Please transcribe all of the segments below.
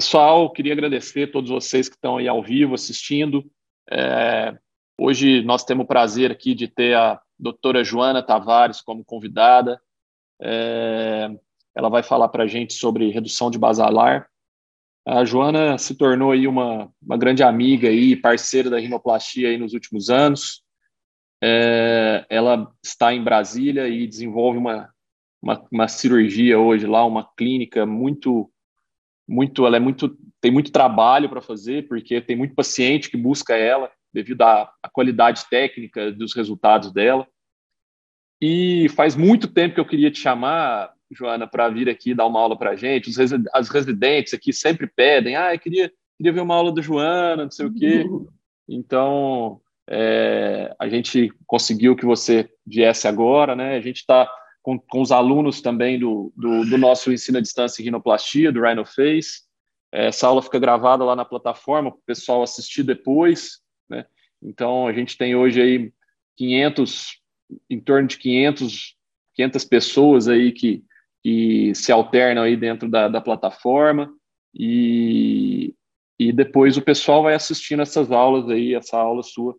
Pessoal, queria agradecer a todos vocês que estão aí ao vivo assistindo. É, hoje nós temos o prazer aqui de ter a doutora Joana Tavares como convidada. É, ela vai falar para a gente sobre redução de basalar. A Joana se tornou aí uma, uma grande amiga e parceira da rinoplastia aí nos últimos anos. É, ela está em Brasília e desenvolve uma, uma, uma cirurgia hoje lá, uma clínica muito muito, ela é muito, tem muito trabalho para fazer, porque tem muito paciente que busca ela devido à, à, qualidade técnica dos resultados dela. E faz muito tempo que eu queria te chamar, Joana, para vir aqui dar uma aula para a gente. Os as residentes aqui sempre pedem, ah, eu queria, queria ver uma aula da Joana, não sei o quê. Então, é, a gente conseguiu que você viesse agora, né? A gente está com, com os alunos também do, do, do, nosso ensino à distância em rinoplastia, do RhinoFace. Essa aula fica gravada lá na plataforma para o pessoal assistir depois, né? Então, a gente tem hoje aí 500, em torno de 500, 500 pessoas aí que, que se alternam aí dentro da, da plataforma e, e depois o pessoal vai assistindo essas aulas aí, essa aula sua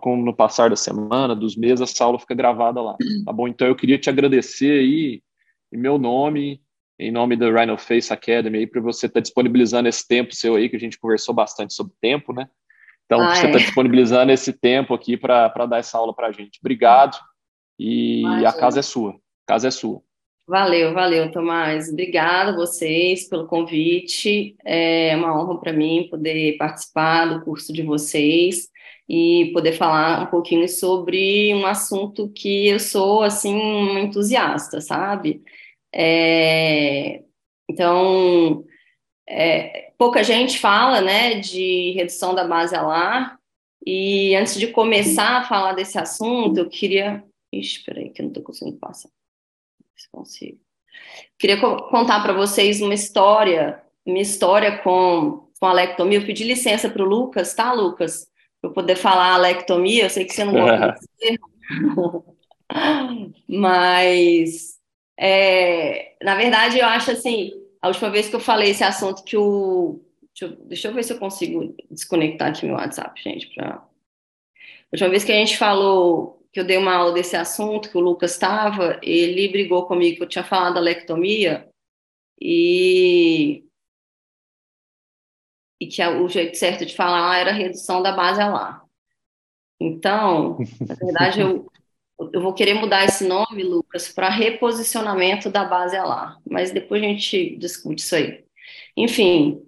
como no passar da semana, dos meses, essa aula fica gravada lá, tá bom? Então eu queria te agradecer aí, em meu nome, em nome da Rhino Face Academy, aí, para você estar tá disponibilizando esse tempo seu aí, que a gente conversou bastante sobre tempo, né? Então, ah, você está é. disponibilizando esse tempo aqui para dar essa aula para a gente. Obrigado. E Imagina. a casa é sua. A casa é sua. Valeu, valeu, Tomás. Obrigada a vocês pelo convite. É uma honra para mim poder participar do curso de vocês e poder falar um pouquinho sobre um assunto que eu sou, assim, uma entusiasta, sabe? É, então, é, pouca gente fala, né, de redução da base alar, e antes de começar a falar desse assunto, eu queria... Ixi, peraí, que eu não estou conseguindo passar. Se consigo. Queria contar para vocês uma história, minha história com, com a lectomia. Eu pedi licença para o Lucas, tá, Lucas? Para poder falar alectomia, eu sei que você não gosta de mas é, na verdade eu acho assim, a última vez que eu falei esse assunto que o deixa eu, deixa eu ver se eu consigo desconectar aqui meu WhatsApp, gente, para a última vez que a gente falou que eu dei uma aula desse assunto, que o Lucas estava, ele brigou comigo que eu tinha falado da lectomia e e que o jeito certo de falar era redução da base alar. Então, na verdade, eu, eu vou querer mudar esse nome, Lucas, para reposicionamento da base alar, mas depois a gente discute isso aí. Enfim,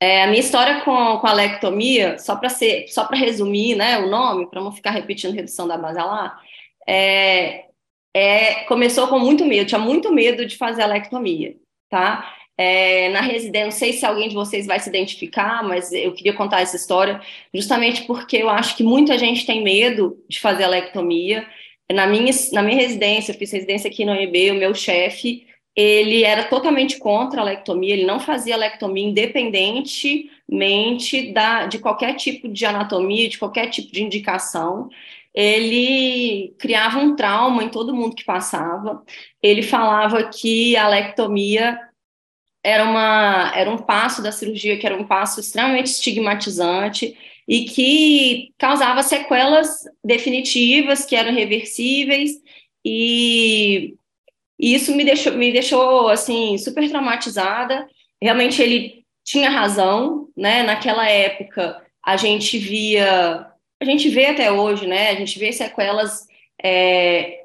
é, a minha história com, com a lectomia, só para ser, só para resumir, né, o nome, para não ficar repetindo redução da base alar, é, é, começou com muito medo, tinha muito medo de fazer a lectomia, tá? É, na residência, não sei se alguém de vocês vai se identificar, mas eu queria contar essa história, justamente porque eu acho que muita gente tem medo de fazer a lectomia. Na minha, na minha residência, eu fiz residência aqui no EB, o meu chefe, ele era totalmente contra a lectomia, ele não fazia lectomia independentemente da, de qualquer tipo de anatomia, de qualquer tipo de indicação ele criava um trauma em todo mundo que passava. Ele falava que a lectomia era, uma, era um passo da cirurgia que era um passo extremamente estigmatizante e que causava sequelas definitivas, que eram reversíveis, e, e isso me deixou, me deixou assim, super traumatizada. Realmente ele tinha razão, né? Naquela época a gente via, a gente vê até hoje, né? A gente vê sequelas é,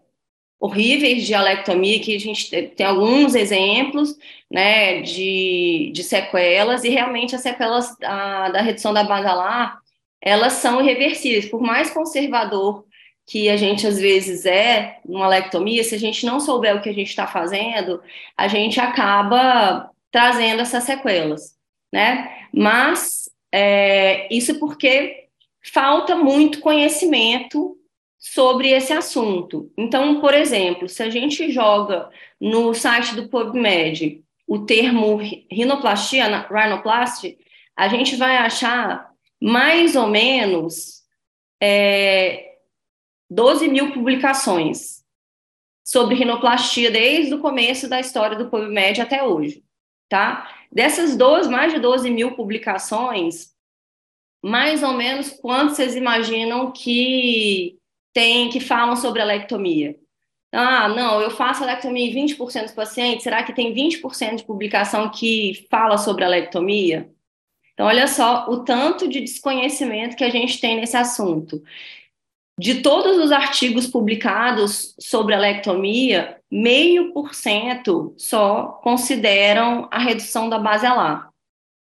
horríveis de alectomia, que a gente tem alguns exemplos né, de, de sequelas, e realmente as sequelas da, da redução da base elas são irreversíveis. Por mais conservador que a gente às vezes é numa alectomia, se a gente não souber o que a gente está fazendo, a gente acaba trazendo essas sequelas, né? Mas é, isso porque falta muito conhecimento sobre esse assunto. Então, por exemplo, se a gente joga no site do PubMed o termo rinoplastia, rhinoplasty, a gente vai achar mais ou menos é, 12 mil publicações sobre rinoplastia desde o começo da história do PubMed até hoje. tá? Dessas 12, mais de 12 mil publicações, mais ou menos quantos vocês imaginam que tem, que falam sobre a lectomia? Ah, não, eu faço a lectomia em 20% dos pacientes, será que tem 20% de publicação que fala sobre a lectomia? Então, olha só o tanto de desconhecimento que a gente tem nesse assunto. De todos os artigos publicados sobre a lectomia, meio por cento só consideram a redução da base alar,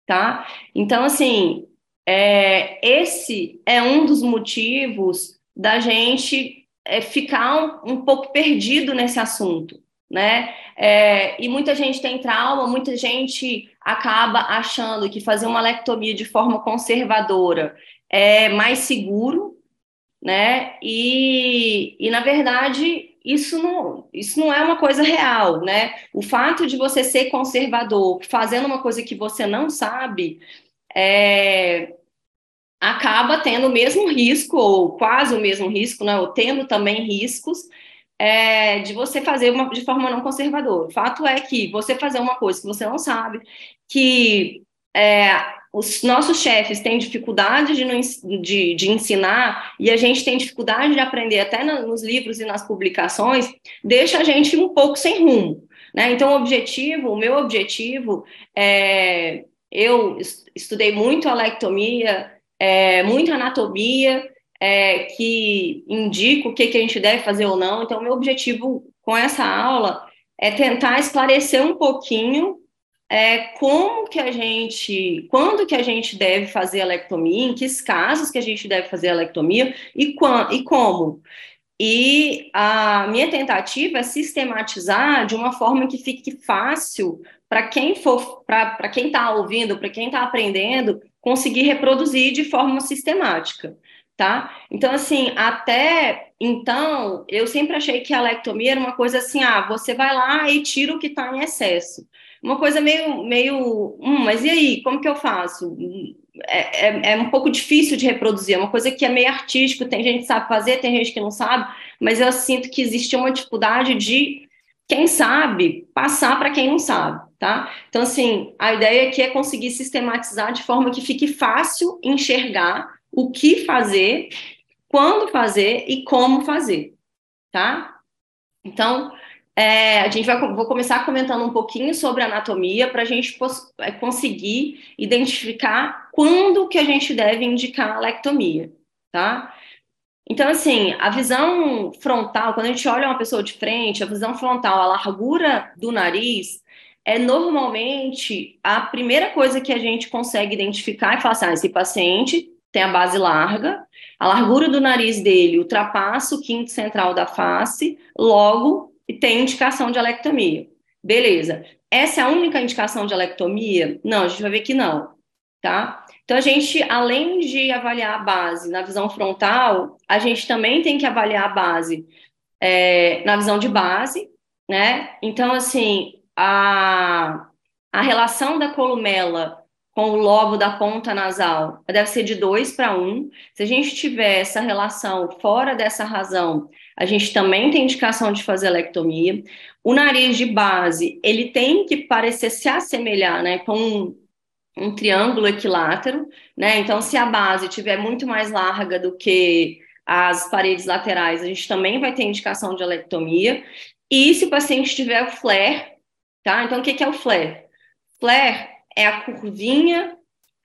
tá? Então, assim, é, esse é um dos motivos da gente é, ficar um, um, pouco perdido nesse assunto, né? É, e muita gente tem trauma, muita gente acaba achando que fazer uma lectomia de forma conservadora é mais seguro, né? E, e na verdade isso não, isso não é uma coisa real, né? O fato de você ser conservador, fazendo uma coisa que você não sabe, é, acaba tendo o mesmo risco, ou quase o mesmo risco, né? Ou tendo também riscos é, de você fazer uma, de forma não conservadora. O fato é que você fazer uma coisa que você não sabe, que é, os nossos chefes têm dificuldade de, de, de, ensinar e a gente tem dificuldade de aprender até nos livros e nas publicações, deixa a gente um pouco sem rumo. Né? Então, o objetivo, o meu objetivo é. Eu estudei muito a lectomia, é, muito anatomia, é, que indica o que, que a gente deve fazer ou não. Então, meu objetivo com essa aula é tentar esclarecer um pouquinho é, como que a gente, quando que a gente deve fazer a lectomia, em que casos que a gente deve fazer a lectomia e, quando, e como. E a minha tentativa é sistematizar de uma forma que fique fácil para quem for, para quem está ouvindo, para quem está aprendendo, conseguir reproduzir de forma sistemática, tá? Então, assim, até então, eu sempre achei que a lectomia era uma coisa assim, ah, você vai lá e tira o que está em excesso uma coisa meio, meio, hum, mas e aí, como que eu faço? É, é, é, um pouco difícil de reproduzir, é uma coisa que é meio artístico, tem gente que sabe fazer, tem gente que não sabe, mas eu sinto que existe uma dificuldade de quem sabe passar para quem não sabe, tá? Então, assim, a ideia aqui é conseguir sistematizar de forma que fique fácil enxergar o que fazer, quando fazer e como fazer, tá? Então, é, a gente vai vou começar comentando um pouquinho sobre anatomia para a gente é, conseguir identificar quando que a gente deve indicar a lectomia, tá? Então, assim, a visão frontal, quando a gente olha uma pessoa de frente, a visão frontal, a largura do nariz, é normalmente a primeira coisa que a gente consegue identificar e falar assim: ah, esse paciente tem a base larga, a largura do nariz dele ultrapassa o quinto central da face, logo tem indicação de alectomia. Beleza. Essa é a única indicação de alectomia? Não, a gente vai ver que não, tá? Então, a gente, além de avaliar a base na visão frontal, a gente também tem que avaliar a base é, na visão de base, né? Então, assim, a, a relação da columela com o lobo da ponta nasal deve ser de 2 para 1. Um. Se a gente tiver essa relação fora dessa razão, a gente também tem indicação de fazer lectomia. O nariz de base, ele tem que parecer se assemelhar, né, com um, um triângulo equilátero, né? Então, se a base tiver muito mais larga do que as paredes laterais, a gente também vai ter indicação de alectomia. E se o paciente tiver flare, tá? Então, o que, é o flare? Flare é a curvinha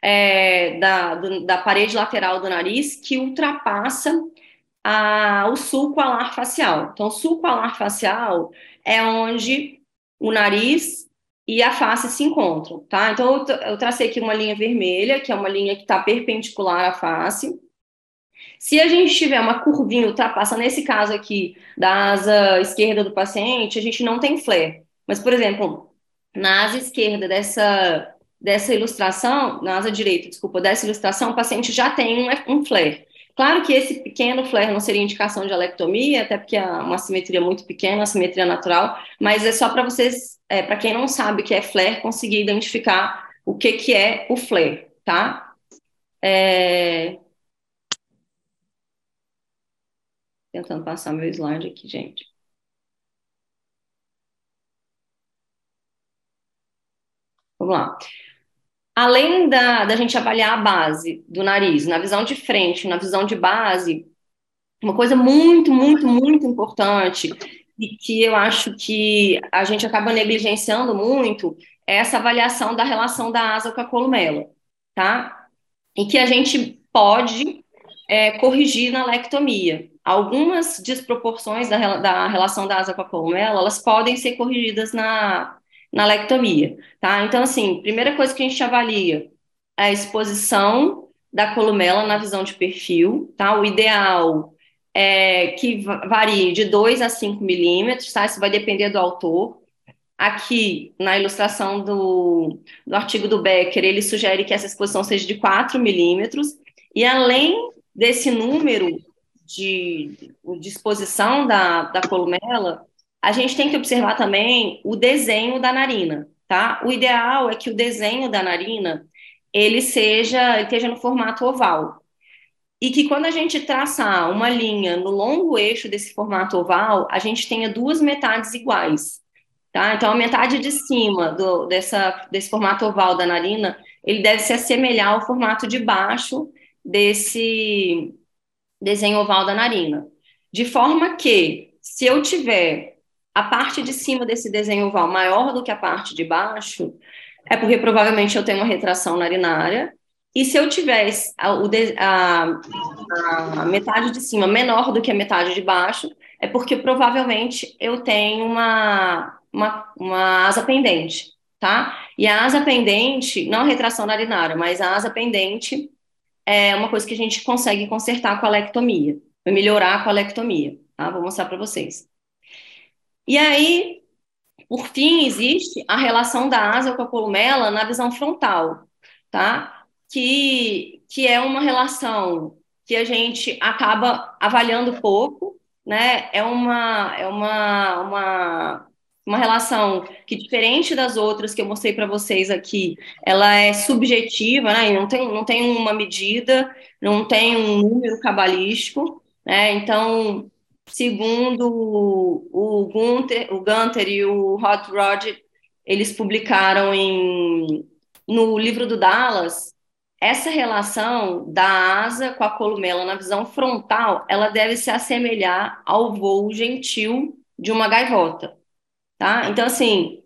é, da, do, da parede lateral do nariz que ultrapassa a, o sulco alar facial. Então, o sulco alar facial é onde o nariz e a face se encontram, tá? Então, eu, tracei aqui uma linha vermelha, que é uma linha que está perpendicular à face. Se a gente tiver uma curvinha ultrapassando, nesse caso aqui, da asa esquerda do paciente, a gente não tem flare. Mas, por exemplo, na asa esquerda dessa, dessa ilustração, na asa direita, desculpa, dessa ilustração, o paciente já tem um, um flare. Claro que esse pequeno flare não seria indicação de alectomia, até porque é uma simetria muito pequena, uma simetria natural, mas é só para vocês, é, para quem não sabe que é flare, conseguir identificar o que, que é o flare, tá? É... Tentando passar meu slide aqui, gente. Vamos lá. Além da, da gente avaliar a base do nariz, na visão de frente, na visão de base, uma coisa muito, muito, muito importante e que eu acho que a gente acaba negligenciando muito é essa avaliação da relação da asa com a columela, tá? E que a gente pode é, corrigir na lectomia. Algumas desproporções da, da relação da asa com a columela, elas podem ser corrigidas na, na lectomia, tá? Então, assim, primeira coisa que a gente avalia é a exposição da columela na visão de perfil, tá? O ideal é que varie de 2 a 5 milímetros, tá? Isso vai depender do autor. Aqui, na ilustração do, do artigo do Becker, ele sugere que essa exposição seja de 4 milímetros, e além desse número de, de exposição da, da columela, a gente tem que observar também o desenho da narina, tá? O ideal é que o desenho da narina ele seja, ele esteja no formato oval, e que quando a gente traçar uma linha no longo eixo desse formato oval, a gente tenha duas metades iguais, tá? Então, a metade de cima do, dessa, desse formato oval da narina, ele deve se assemelhar ao formato de baixo desse desenho oval da narina. De forma que, se eu tiver a parte de cima desse desenho oval maior do que a parte de baixo, é porque provavelmente eu tenho uma retração narinária, e se eu tivesse a, a, a, metade de cima menor do que a metade de baixo, é porque provavelmente eu tenho uma, uma, uma asa pendente, tá? E a asa pendente, não a retração narinária, mas a asa pendente é uma coisa que a gente consegue consertar com a lectomia, melhorar com a lectomia, tá? Vou mostrar para vocês. E aí, por fim, existe a relação da asa com a columela na visão frontal, tá? que, que é uma relação que a gente acaba avaliando pouco, né? É uma, é uma, uma, uma relação que, diferente das outras que eu mostrei para vocês aqui, ela é subjetiva, né? Não tem, não tem uma medida, não tem um número cabalístico, né? Então, segundo o Gunther, o Gunter e o Hot Rod, eles publicaram em, no livro do Dallas essa relação da asa com a columela na visão frontal, ela deve se assemelhar ao voo gentil de uma gaivota, tá? Então, assim,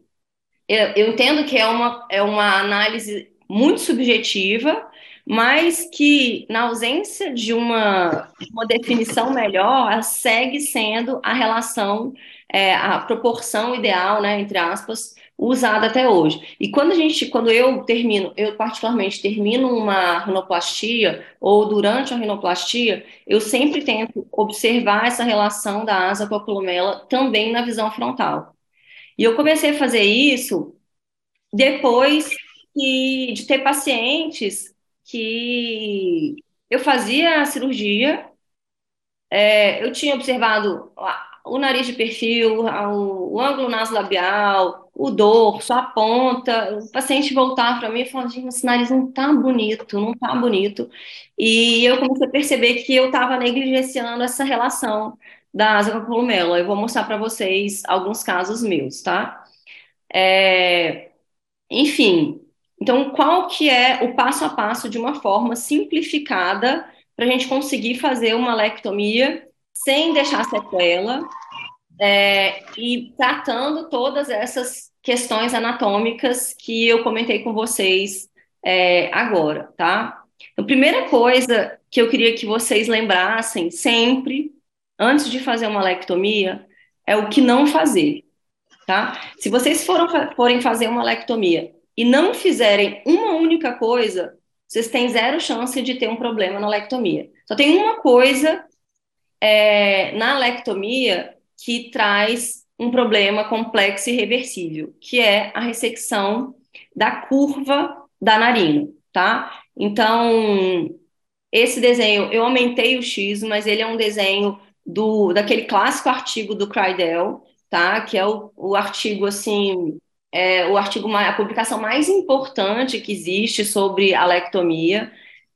eu, eu entendo que é uma, é uma análise muito subjetiva, mas que, na ausência de uma, uma definição melhor, ela segue sendo a relação, é, a proporção ideal, né, entre aspas, usada até hoje. E quando a gente, quando eu termino, eu particularmente termino uma rinoplastia ou durante a rinoplastia, eu sempre tento observar essa relação da asa com a columela também na visão frontal. E eu comecei a fazer isso depois de ter pacientes que eu fazia a cirurgia, é, eu tinha observado o nariz de perfil, o, o ângulo nasolabial, o dorso, a ponta, o paciente voltar para mim e falar, gente, esse nariz não tá bonito, não tá bonito. E eu comecei a perceber que eu estava negligenciando essa relação da asa com a columela. Eu vou mostrar para vocês alguns casos meus, tá? É, enfim, então qual que é o passo a passo de uma forma simplificada para a gente conseguir fazer uma lectomia sem deixar sequela é, e tratando todas essas questões anatômicas que eu comentei com vocês é, agora, tá? Então, a primeira coisa que eu queria que vocês lembrassem sempre, antes de fazer uma lectomia, é o que não fazer, tá? Se vocês foram, forem fazer uma lectomia e não fizerem uma única coisa, vocês têm zero chance de ter um problema na lectomia. Só tem uma coisa é, na lectomia que traz um problema complexo e reversível, que é a ressecção da curva da narina, tá? Então, esse desenho, eu aumentei o X, mas ele é um desenho do daquele clássico artigo do Crydell, tá? Que é o, o artigo, assim, é o artigo, a publicação mais importante que existe sobre a lectomia.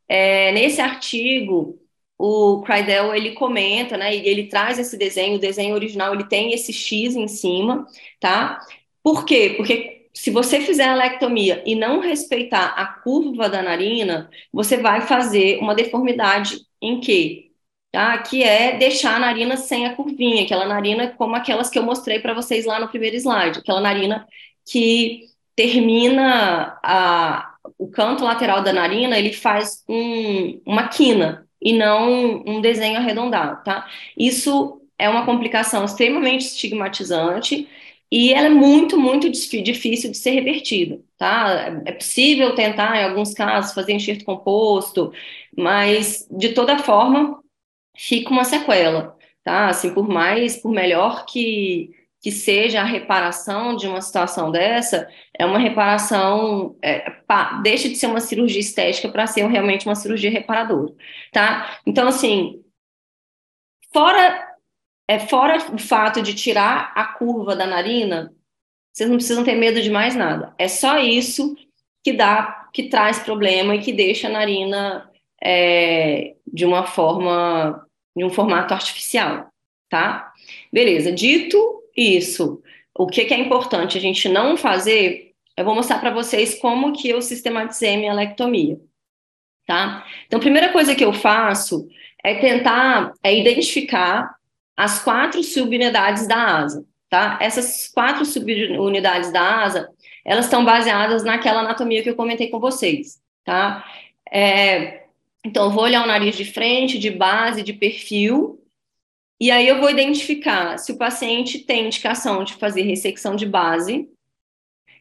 É, nesse artigo, o Crydell ele comenta, né, e ele traz esse desenho, o desenho original ele tem esse X em cima, tá? Por quê? Porque se você fizer a lectomia e não respeitar a curva da narina, você vai fazer uma deformidade em que? Tá? Que é deixar a narina sem a curvinha, aquela narina como aquelas que eu mostrei para vocês lá no primeiro slide, aquela narina que termina a, o canto lateral da narina, ele faz um, uma quina e não um desenho arredondado, tá? Isso é uma complicação extremamente estigmatizante e ela é muito, muito difícil de ser revertida, tá? É possível tentar, em alguns casos, fazer enxerto composto, mas, de toda forma, fica uma sequela, tá? Assim, por mais, por melhor que, que seja a reparação de uma situação dessa, é uma reparação, é, pá, deixa de ser uma cirurgia estética para ser realmente uma cirurgia reparadora, tá? Então, assim, fora é, fora o fato de tirar a curva da narina, vocês não precisam ter medo de mais nada. É só isso que dá, que traz problema e que deixa a narina é, de uma forma, de um formato artificial, tá? Beleza. Dito isso, o que, que é importante a gente não fazer? Eu vou mostrar para vocês como que eu sistematizei minha lectomia, tá? Então, a primeira coisa que eu faço é tentar é identificar as quatro subunidades da asa, tá? Essas quatro subunidades da asa, elas estão baseadas naquela anatomia que eu comentei com vocês, tá? É, então, eu vou olhar o nariz de frente, de base, de perfil, e aí eu vou identificar se o paciente tem indicação de fazer ressecção de base,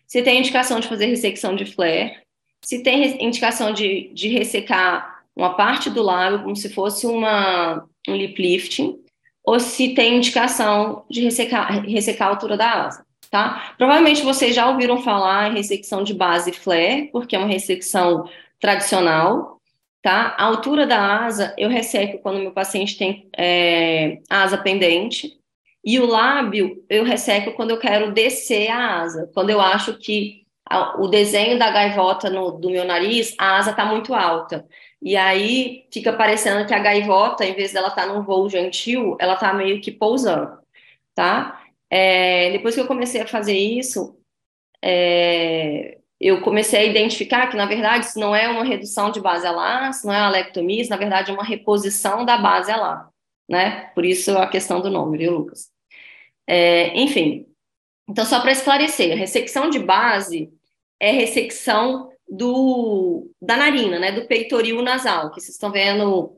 se tem indicação de fazer ressecção de flare, se tem indicação de, de ressecar uma parte do lábio, como se fosse uma, um lip lifting, ou se tem indicação de ressecar, ressecar a altura da asa, tá? Provavelmente vocês já ouviram falar em ressecção de base flare, porque é uma ressecção tradicional, tá? A altura da asa eu resseco quando meu paciente tem é, asa pendente, e o lábio eu resseco quando eu quero descer a asa, quando eu acho que a, o desenho da gaivota no, do meu nariz, a asa está muito alta. E aí fica parecendo que a gaivota, em vez dela estar tá num voo gentil, ela está meio que pousando, tá? É, depois que eu comecei a fazer isso, é, eu comecei a identificar que, na verdade, isso não é uma redução de base alar, isso não é uma lectomia, isso, na verdade, é uma reposição da base alar, né? Por isso a questão do nome, viu, Lucas? É, enfim, então, só para esclarecer, a ressecção de base é ressecção do, da narina, né, do peitoril nasal, que vocês estão vendo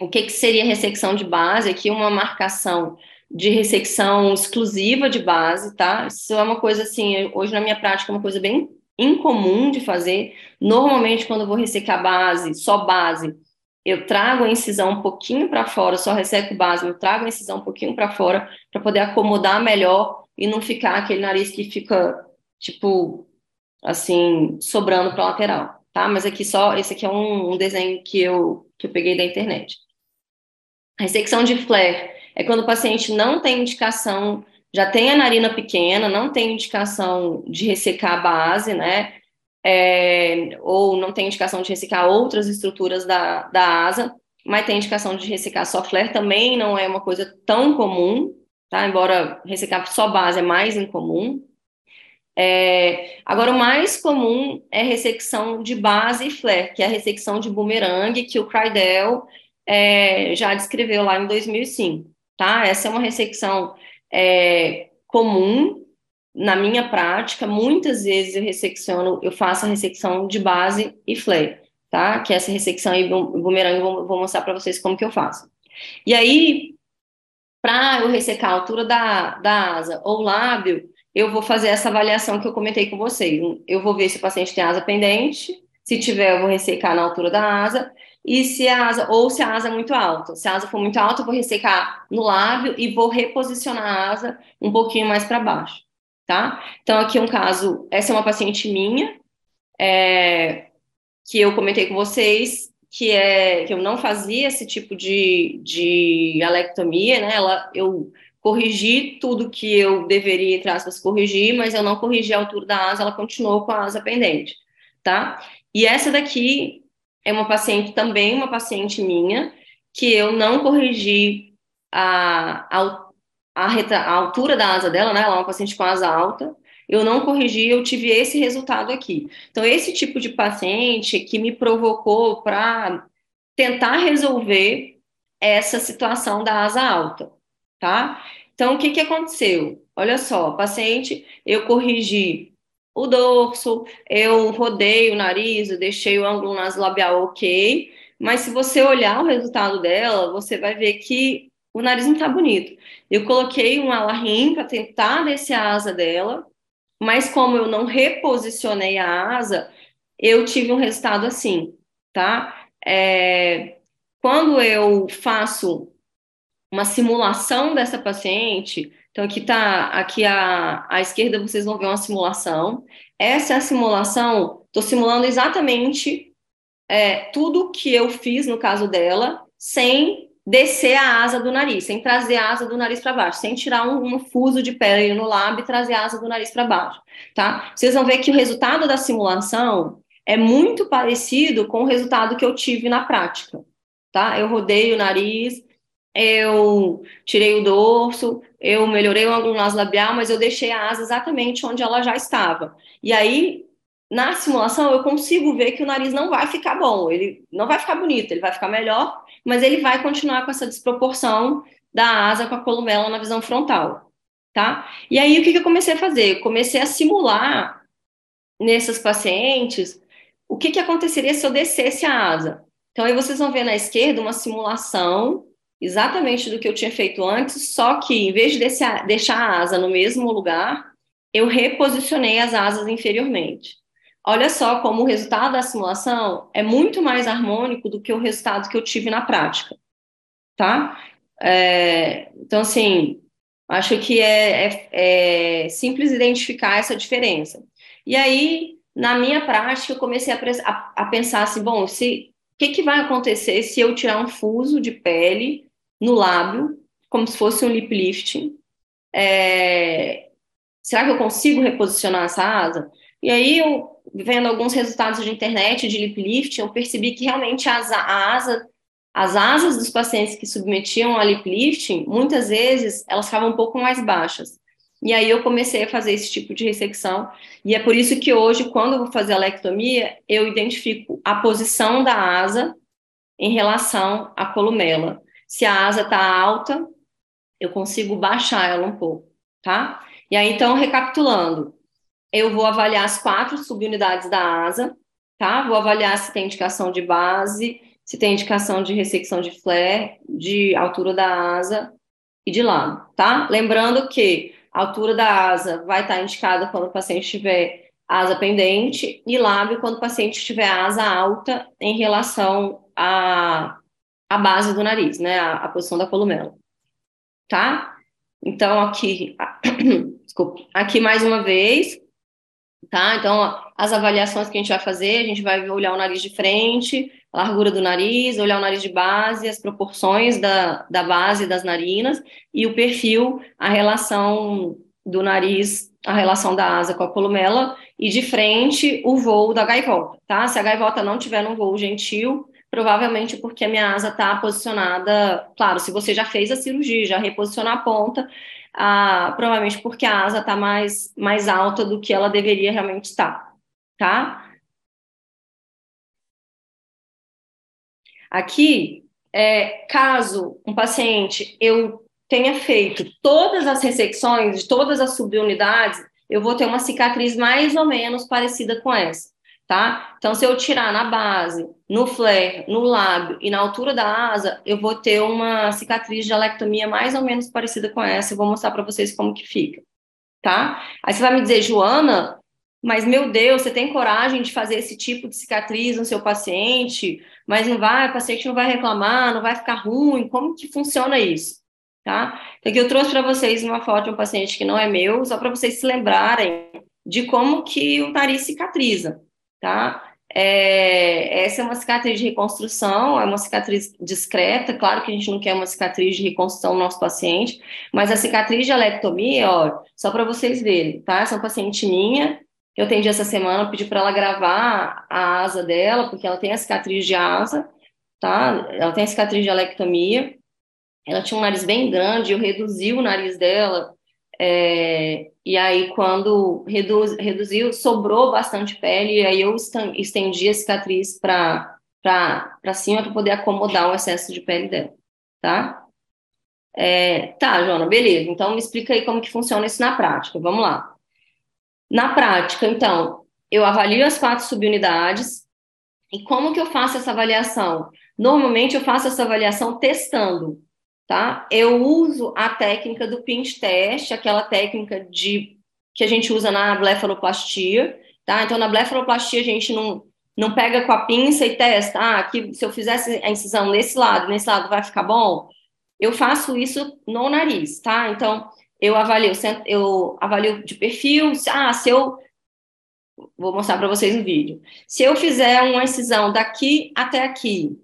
o que, que seria ressecção de base, aqui uma marcação de ressecção exclusiva de base, tá? Isso é uma coisa assim, hoje na minha prática é uma coisa bem incomum de fazer. Normalmente, quando eu vou ressecar base, só base, eu trago a incisão um pouquinho para fora, só resseco base, eu trago a incisão um pouquinho para fora para poder acomodar melhor e não ficar aquele nariz que fica tipo assim, sobrando para a lateral, tá? Mas aqui só, esse aqui é um, um, desenho que eu, que eu peguei da internet. A ressecção de flare é quando o paciente não tem indicação, já tem a narina pequena, não tem indicação de ressecar a base, né? É, ou não tem indicação de ressecar outras estruturas da, da asa, mas tem indicação de ressecar só flare, também não é uma coisa tão comum, tá? Embora ressecar só base é mais incomum. É, agora, o mais comum é ressecção de base e flare, que é a ressecção de bumerangue, que o Crydell é, já descreveu lá em 2005, tá? Essa é uma ressecção é, comum na minha prática. Muitas vezes eu ressecciono, eu faço a ressecção de base e flare, tá? Que essa ressecção aí, bumerangue, vou, vou mostrar para vocês como que eu faço. E aí, para eu ressecar a altura da, da asa ou lábio, eu vou fazer essa avaliação que eu comentei com vocês. Eu vou ver se o paciente tem asa pendente, se tiver, eu vou ressecar na altura da asa, e se a asa, ou se a asa é muito alta. Se a asa for muito alta, eu vou ressecar no lábio e vou reposicionar a asa um pouquinho mais para baixo, tá? Então, aqui é um caso, essa é uma paciente minha, é, que eu comentei com vocês, que é que eu não fazia esse tipo de, de alectomia, né? Ela, eu corrigi tudo que eu deveria, entre aspas, corrigir, mas eu não corrigi a altura da asa, ela continuou com a asa pendente, tá? E essa daqui é uma paciente também, uma paciente minha, que eu não corrigi a, a, a, a altura da asa dela, né? Ela é uma paciente com asa alta, eu não corrigi, eu tive esse resultado aqui. Então, esse tipo de paciente que me provocou para tentar resolver essa situação da asa alta, tá? Então, o que, que aconteceu? Olha só, paciente, eu corrigi o dorso, eu rodei o nariz, eu deixei o ângulo nasolabial ok, mas se você olhar o resultado dela, você vai ver que o nariz não tá bonito. Eu coloquei um alarrim para tentar descer a asa dela, mas como eu não reposicionei a asa, eu tive um resultado assim, tá? É, quando eu faço uma simulação dessa paciente, então aqui tá, aqui à, à esquerda vocês vão ver uma simulação. Essa é a simulação, estou simulando exatamente é, tudo que eu fiz no caso dela, sem descer a asa do nariz, sem trazer a asa do nariz para baixo, sem tirar um, um, fuso de pele no lábio e trazer a asa do nariz para baixo, tá? Vocês vão ver que o resultado da simulação é muito parecido com o resultado que eu tive na prática, tá? Eu rodei o nariz, eu tirei o dorso, eu melhorei o ângulo naso-labial, mas eu deixei a asa exatamente onde ela já estava. E aí, na simulação, eu consigo ver que o nariz não vai ficar bom, ele não vai ficar bonito, ele vai ficar melhor mas ele vai continuar com essa desproporção da asa com a columela na visão frontal, tá? E aí, o que, que eu comecei a fazer? Eu comecei a simular nessas pacientes o que, que aconteceria se eu descesse a asa. Então, aí vocês vão ver na esquerda uma simulação exatamente do que eu tinha feito antes, só que em vez de deixar, a asa no mesmo lugar, eu reposicionei as asas inferiormente. Olha só como o resultado da simulação é muito mais harmônico do que o resultado que eu tive na prática, tá? É, então, assim, acho que é, é, é, simples identificar essa diferença. E aí, na minha prática, eu comecei a, a, a pensar assim, bom, se o que, que vai acontecer se eu tirar um fuso de pele no lábio, como se fosse um lip lifting? É, será que eu consigo reposicionar essa asa? E aí, eu vendo alguns resultados de internet de lip lift, eu percebi que realmente as, asa, as asas dos pacientes que submetiam a lip lifting, muitas vezes elas ficavam um pouco mais baixas. E aí eu comecei a fazer esse tipo de ressecção. E é por isso que hoje, quando eu vou fazer a lectomia, eu identifico a posição da asa em relação à columela. Se a asa está alta, eu consigo baixar ela um pouco, tá? E aí, então, recapitulando, eu vou avaliar as quatro subunidades da asa, tá? Vou avaliar se tem indicação de base, se tem indicação de ressecção de flare, de altura da asa e de lado, tá? Lembrando que a altura da asa vai estar indicada quando o paciente tiver asa pendente e lábio quando o paciente tiver asa alta em relação à, à base do nariz, né? A, a posição da columela, tá? Então, aqui, desculpa, aqui mais uma vez, tá? Então, as avaliações que a gente vai fazer, a gente vai olhar o nariz de frente, a largura do nariz, olhar o nariz de base, as proporções da, da base das narinas e o perfil, a relação do nariz, a relação da asa com a columela e de frente o voo da gaivota, tá? Se a gaivota não tiver num voo gentil, provavelmente porque a minha asa está posicionada, claro, se você já fez a cirurgia, já reposicionar a ponta, ah, provavelmente porque a asa está mais, mais alta do que ela deveria realmente estar, tá? Aqui, é, caso um paciente eu tenha feito todas as ressecções de todas as subunidades, eu vou ter uma cicatriz mais ou menos parecida com essa tá? Então, se eu tirar na base, no flare, no lábio e na altura da asa, eu vou ter uma cicatriz de alectomia mais ou menos parecida com essa. Eu vou mostrar para vocês como que fica, tá? Aí você vai me dizer, Joana, mas meu Deus, você tem coragem de fazer esse tipo de cicatriz no seu paciente, mas não vai, o paciente não vai reclamar, não vai ficar ruim, como que funciona isso? Tá? Então, aqui eu trouxe para vocês uma foto de um paciente que não é meu, só para vocês se lembrarem de como que o nariz cicatriza tá? É, essa é uma cicatriz de reconstrução, é uma cicatriz discreta, claro que a gente não quer uma cicatriz de reconstrução no nosso paciente, mas a cicatriz de alectomia, ó, só para vocês verem, tá? Essa é uma paciente minha, eu atendi essa semana, pedi para ela gravar a asa dela, porque ela tem a cicatriz de asa, tá? Ela tem a cicatriz de alectomia, ela tinha um nariz bem grande, eu reduzi o nariz dela É, e aí, quando reduz, reduziu, sobrou bastante pele, e aí eu estendi a cicatriz para cima para poder acomodar o excesso de pele dela, tá? É, tá, Jona, beleza. Então, me explica aí como que funciona isso na prática. Vamos lá. Na prática, então, eu avalio as quatro subunidades, e como que eu faço essa avaliação? Normalmente, eu faço essa avaliação testando tá? Eu uso a técnica do pinch test, aquela técnica de que a gente usa na blefaroplastia, tá? Então na blefaroplastia a gente não não pega com a pinça e testa, ah, aqui se eu fizesse a incisão nesse lado, nesse lado vai ficar bom. Eu faço isso no nariz, tá? Então eu avalio, eu avalio de perfil, ah, se eu vou mostrar para vocês no vídeo. Se eu fizer uma incisão daqui até aqui,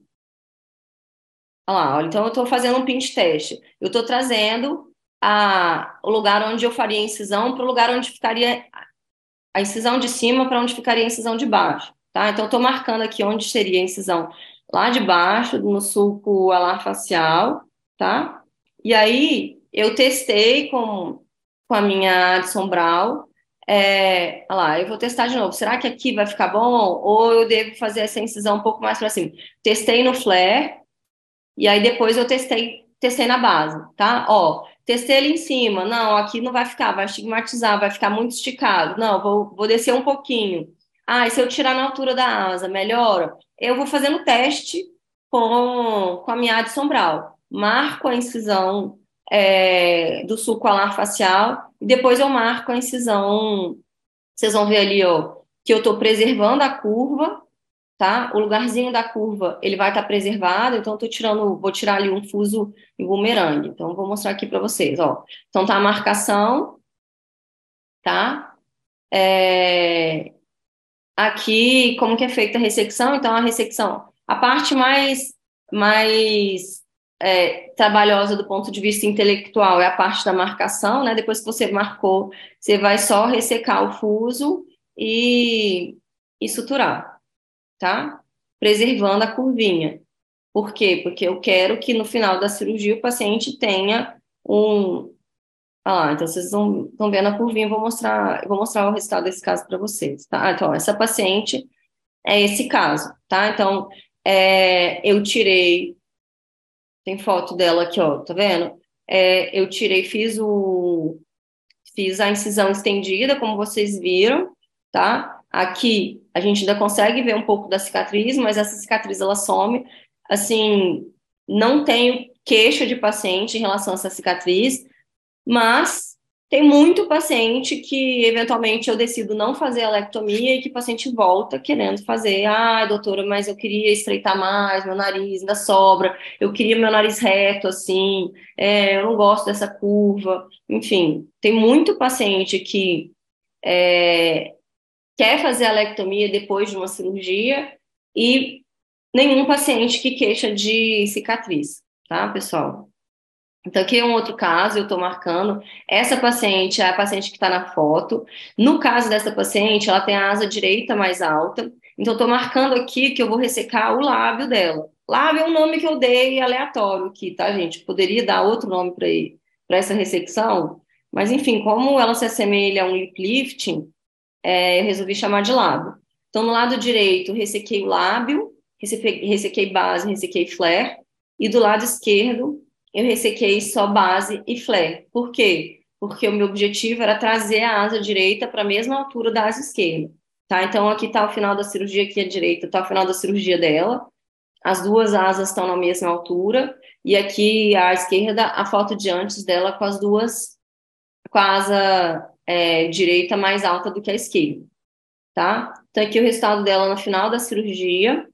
Olha lá, então eu estou fazendo um pinch teste. Eu estou trazendo a, o lugar onde eu faria a incisão para o lugar onde ficaria a incisão de cima para onde ficaria a incisão de baixo, tá? Então, estou marcando aqui onde seria a incisão lá de baixo, no sulco alar facial, tá? E aí, eu testei com, com a minha Addison é, olha lá, eu vou testar de novo. Será que aqui vai ficar bom? Ou eu devo fazer essa incisão um pouco mais para cima? Testei no flare, e aí depois eu testei, testei na base, tá? Ó, testei ele em cima. Não, aqui não vai ficar, vai estigmatizar, vai ficar muito esticado. Não, vou, vou descer um pouquinho. Ah, e se eu tirar na altura da asa, melhora? Eu vou fazendo teste com, com a minha Addison Brown. Marco a incisão é, do sulco alar facial e depois eu marco a incisão. Vocês vão ver ali, ó, que eu estou preservando a curva tá? O lugarzinho da curva, ele vai estar tá preservado, então tô tirando, vou tirar ali um fuso em bumerangue. Então, vou mostrar aqui para vocês, ó. Então, tá a marcação, tá? É... Aqui, como que é feita a ressecção? Então, a ressecção, a parte mais, mais é, trabalhosa do ponto de vista intelectual é a parte da marcação, né? Depois que você marcou, você vai só ressecar o fuso e, e suturar tá? Preservando a curvinha. Por quê? Porque eu quero que no final da cirurgia o paciente tenha um. Ah, então vocês estão, vendo a curvinha, vou mostrar, vou mostrar o resultado desse caso para vocês, tá? Então, essa paciente é esse caso, tá? Então, é, eu tirei, tem foto dela aqui, ó, tá vendo? É, eu tirei, fiz o, fiz a incisão estendida, como vocês viram, tá? Aqui a gente ainda consegue ver um pouco da cicatriz, mas essa cicatriz ela some. Assim, não tenho queixa de paciente em relação a essa cicatriz, mas tem muito paciente que eventualmente eu decido não fazer a lectomia e que o paciente volta querendo fazer. Ah, doutora, mas eu queria estreitar mais, meu nariz ainda sobra, eu queria meu nariz reto, assim, é, eu não gosto dessa curva. Enfim, tem muito paciente que é, quer fazer a lectomia depois de uma cirurgia e nenhum paciente que queixa de cicatriz, tá, pessoal? Então, aqui é um outro caso, eu estou marcando. Essa paciente é a paciente que está na foto. No caso dessa paciente, ela tem a asa direita mais alta. Então, estou marcando aqui que eu vou ressecar o lábio dela. Lábio é um nome que eu dei aleatório aqui, tá, gente? Poderia dar outro nome para essa ressecção, mas enfim, como ela se assemelha a um lip lifting, é, eu resolvi chamar de lado. Então, no lado direito, ressequei o lábio, ressequei, ressequei base, ressequei flare, e do lado esquerdo, eu ressequei só base e flare. Por quê? Porque o meu objetivo era trazer a asa direita para a mesma altura da asa esquerda. Tá? Então, aqui está o final da cirurgia, aqui à direita está o final da cirurgia dela. As duas asas estão na mesma altura. E aqui à esquerda, a foto de antes dela com as duas, com a asa é, direita mais alta do que a esquerda, tá? Então, aqui o resultado dela no final da cirurgia.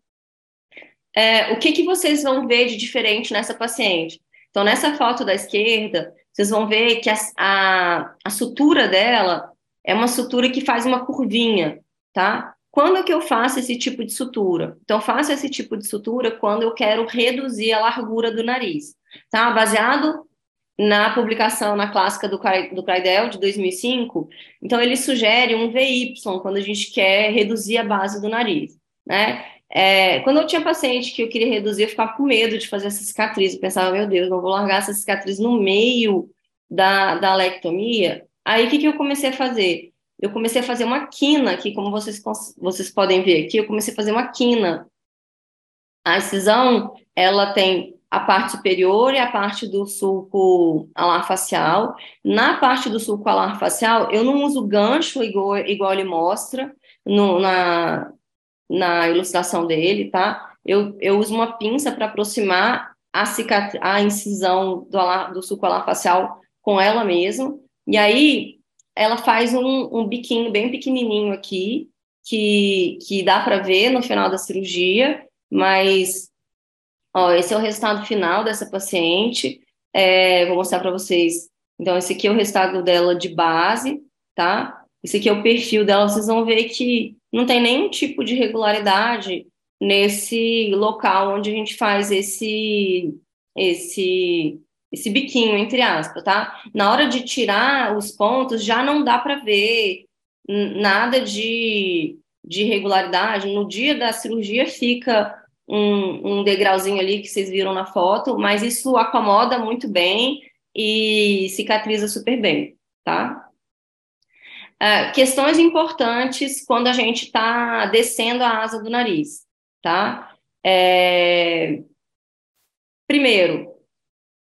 É, o que, que vocês vão ver de diferente nessa paciente? Então, nessa foto da esquerda, vocês vão ver que a, a, a sutura dela é uma sutura que faz uma curvinha, tá? Quando é que eu faço esse tipo de sutura? Então, faço esse tipo de sutura quando eu quero reduzir a largura do nariz, tá? Baseado na publicação, na clássica do, do Kreidel, de 2005, então ele sugere um VY, quando a gente quer reduzir a base do nariz, né? É, quando eu tinha paciente que eu queria reduzir, eu ficava com medo de fazer essa cicatriz, eu pensava, meu Deus, não vou largar essa cicatriz no meio da, da alectomia, aí o que, que eu comecei a fazer? Eu comecei a fazer uma quina aqui, como vocês, vocês podem ver aqui, eu comecei a fazer uma quina. A incisão, ela tem a parte superior e a parte do sulco alar facial. Na parte do sulco alar facial, eu não uso gancho igual, igual ele mostra no, na, na ilustração dele, tá? Eu, eu uso uma pinça para aproximar a, a incisão do, alar, do sulco alar facial com ela mesma. E aí, ela faz um, um biquinho bem pequenininho aqui, que, que dá para ver no final da cirurgia, mas Ó, esse é o resultado final dessa paciente. É, vou mostrar para vocês. Então, esse aqui é o resultado dela de base, tá? Esse aqui é o perfil dela. Vocês vão ver que não tem nenhum tipo de regularidade nesse local onde a gente faz esse esse esse biquinho entre aspas, tá? Na hora de tirar os pontos já não dá para ver nada de de irregularidade. No dia da cirurgia fica um, um degrauzinho ali que vocês viram na foto, mas isso acomoda muito bem e cicatriza super bem, tá? Uh, questões importantes quando a gente está descendo a asa do nariz, tá? É... Primeiro,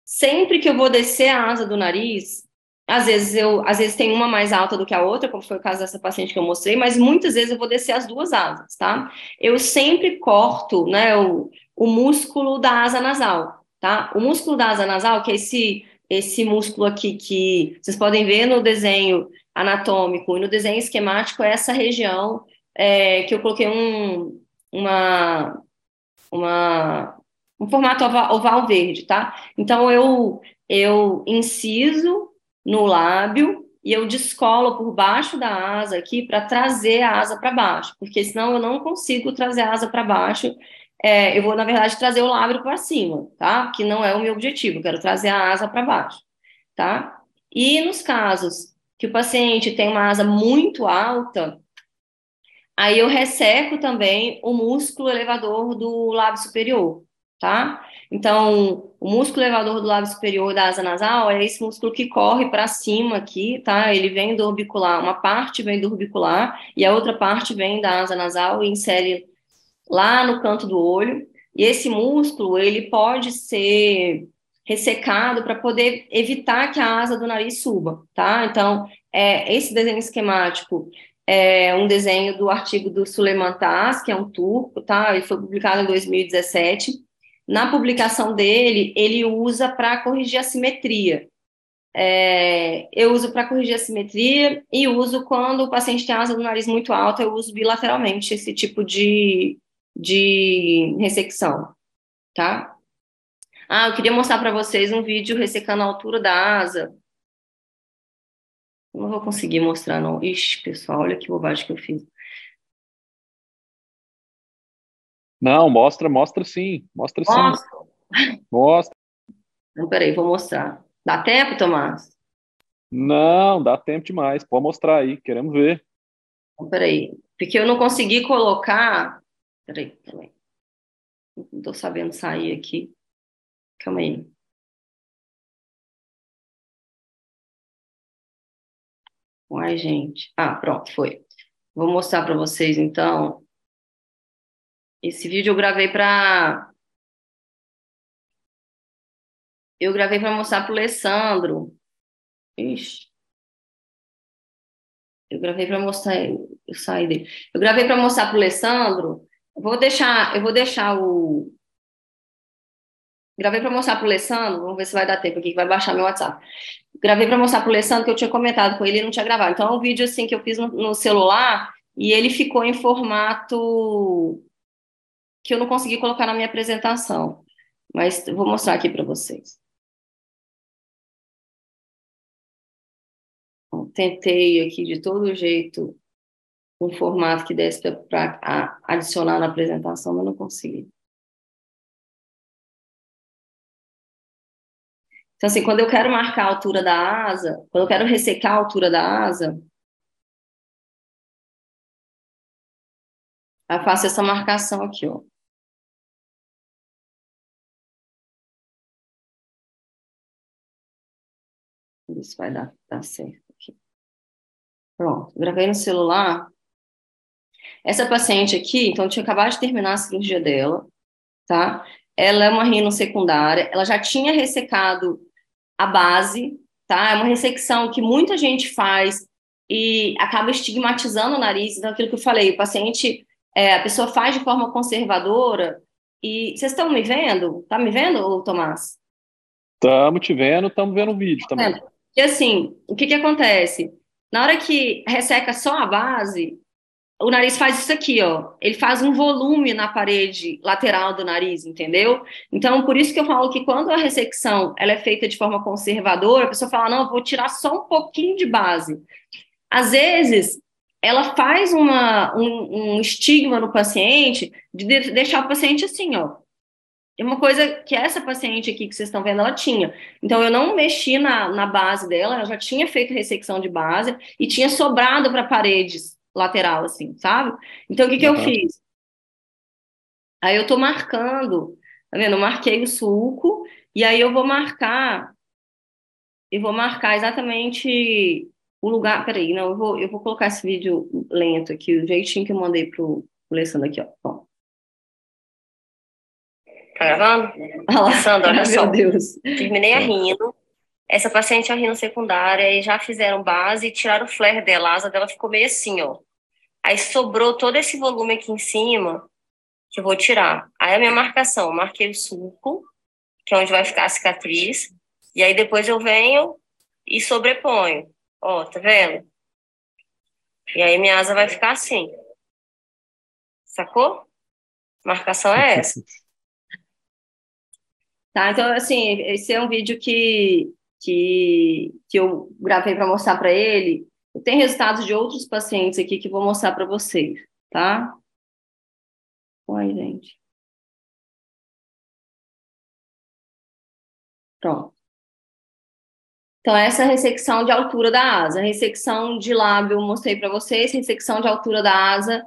sempre que eu vou descer a asa do nariz, às vezes eu, às vezes tem uma mais alta do que a outra, como foi o caso dessa paciente que eu mostrei, mas muitas vezes eu vou descer as duas asas, tá? Eu sempre corto, né, o, o músculo da asa nasal, tá? O músculo da asa nasal, que é esse esse músculo aqui que vocês podem ver no desenho anatômico e no desenho esquemático é essa região é, que eu coloquei um, uma, uma, um formato oval, oval verde, tá? Então eu eu inciso no lábio e eu descolo por baixo da asa aqui para trazer a asa para baixo, porque senão eu não consigo trazer a asa para baixo. É, eu vou, na verdade, trazer o lábio para cima, tá? Que não é o meu objetivo, eu quero trazer a asa para baixo, tá? E nos casos que o paciente tem uma asa muito alta, aí eu resseco também o músculo elevador do lábio superior, tá? Então, o músculo elevador do lábio superior da asa nasal é esse músculo que corre para cima aqui, tá? Ele vem do orbicular, uma parte vem do orbicular e a outra parte vem da asa nasal e insere lá no canto do olho. E esse músculo, ele pode ser ressecado para poder evitar que a asa do nariz suba, tá? Então, é, esse desenho esquemático é um desenho do artigo do Suleiman Taz, que é um turco, tá? Ele foi publicado em 2017 na publicação dele, ele usa para corrigir a simetria. É, eu uso para corrigir a simetria e uso quando o paciente tem asa do nariz muito alta, eu uso bilateralmente esse tipo de, de ressecção, tá? Ah, eu queria mostrar para vocês um vídeo ressecando a altura da asa. Não vou conseguir mostrar, não. Ixi, pessoal, olha que bobagem que eu fiz. Não, mostra, mostra sim. Mostra sim. Mostra. Não, peraí, vou mostrar. Dá tempo, Tomás? Não, dá tempo demais. Pode mostrar aí, queremos ver. Não, peraí. Porque eu não consegui colocar. Peraí, peraí. Não estou sabendo sair aqui. Calma aí. Uai, gente. Ah, pronto, foi. Vou mostrar para vocês, então, esse vídeo eu gravei para eu gravei para mostrar para o Alessandro. Ixi. Eu gravei para mostrar, eu saí dele. Eu gravei para mostrar para o Alessandro. vou deixar, eu vou deixar o Gravei para mostrar para o Alessandro, vamos ver se vai dar tempo aqui, que vai baixar meu WhatsApp. Gravei para mostrar para o Alessandro que eu tinha comentado com ele e não tinha gravado. Então, é um vídeo assim que eu fiz no, no celular e ele ficou em formato que eu não consegui colocar na minha apresentação, mas vou mostrar aqui para vocês. Tentei aqui de todo jeito um formato que desse para adicionar na apresentação, mas não consegui. Então, assim, quando eu quero marcar a altura da asa, quando eu quero ressecar a altura da asa, eu faço essa marcação aqui, ó. Se vai dar, dar certo aqui. Pronto, gravei no celular. Essa paciente aqui, então, tinha acabado de terminar a cirurgia dela, tá? Ela é uma rino secundária, ela já tinha ressecado a base, tá? É uma ressecção que muita gente faz e acaba estigmatizando o nariz. Então, aquilo que eu falei, o paciente, é, a pessoa faz de forma conservadora. E vocês estão me vendo? Tá me vendo, Tomás? Estamos te vendo, estamos vendo o vídeo também. E assim, o que que acontece? Na hora que resseca só a base, o nariz faz isso aqui, ó. Ele faz um volume na parede lateral do nariz, entendeu? Então, por isso que eu falo que quando a ressecção ela é feita de forma conservadora, a pessoa fala, não, vou tirar só um pouquinho de base. Às vezes, ela faz uma, um, um estigma no paciente de deixar o paciente assim, ó. É uma coisa que essa paciente aqui que vocês estão vendo, ela tinha. Então, eu não mexi na, na base dela, ela já tinha feito ressecção de base e tinha sobrado para paredes lateral, assim, sabe? Então, o que, que uhum. eu fiz? Aí eu tô marcando, tá vendo? Eu marquei o sulco e aí eu vou marcar, eu vou marcar exatamente o lugar. Peraí, não, eu vou, eu vou colocar esse vídeo lento aqui, o jeitinho que eu mandei pro Alessandro aqui, ó. Bom. Tá gravando? Alessandro, olha só. Meu Deus. Terminei a rino. Essa paciente é a rino secundária e já fizeram base e tiraram o flare dela. A asa dela ficou meio assim, ó. Aí sobrou todo esse volume aqui em cima que eu vou tirar. Aí a minha marcação, marquei o sulco, que é onde vai ficar a cicatriz. E aí depois eu venho e sobreponho. Ó, tá vendo? E aí minha asa vai ficar assim. Sacou? Marcação é essa. Tá, então, assim, esse é um vídeo que, que, que eu gravei para mostrar para ele. Tenho resultados de outros pacientes aqui que vou mostrar para vocês, tá? Oi, gente. Pronto. Então, essa é ressecção de altura da asa. Ressecção de lábio, eu mostrei para vocês. Ressecção de altura da asa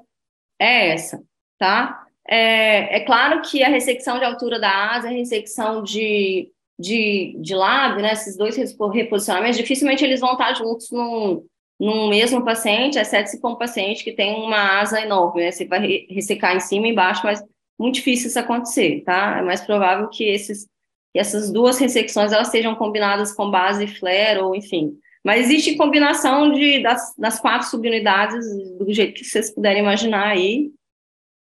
é essa, tá? É, é claro que a ressecção de altura da asa, a ressecção de, de, de lábio, né, esses dois reposicionamentos, dificilmente eles vão estar juntos num, num mesmo paciente, exceto se for um paciente que tem uma asa enorme, né, você vai ressecar em cima e embaixo, mas muito difícil isso acontecer, tá? É mais provável que, esses, que essas duas ressecções elas sejam combinadas com base flare ou enfim. Mas existe combinação de, das, das quatro subunidades do jeito que vocês puderem imaginar aí,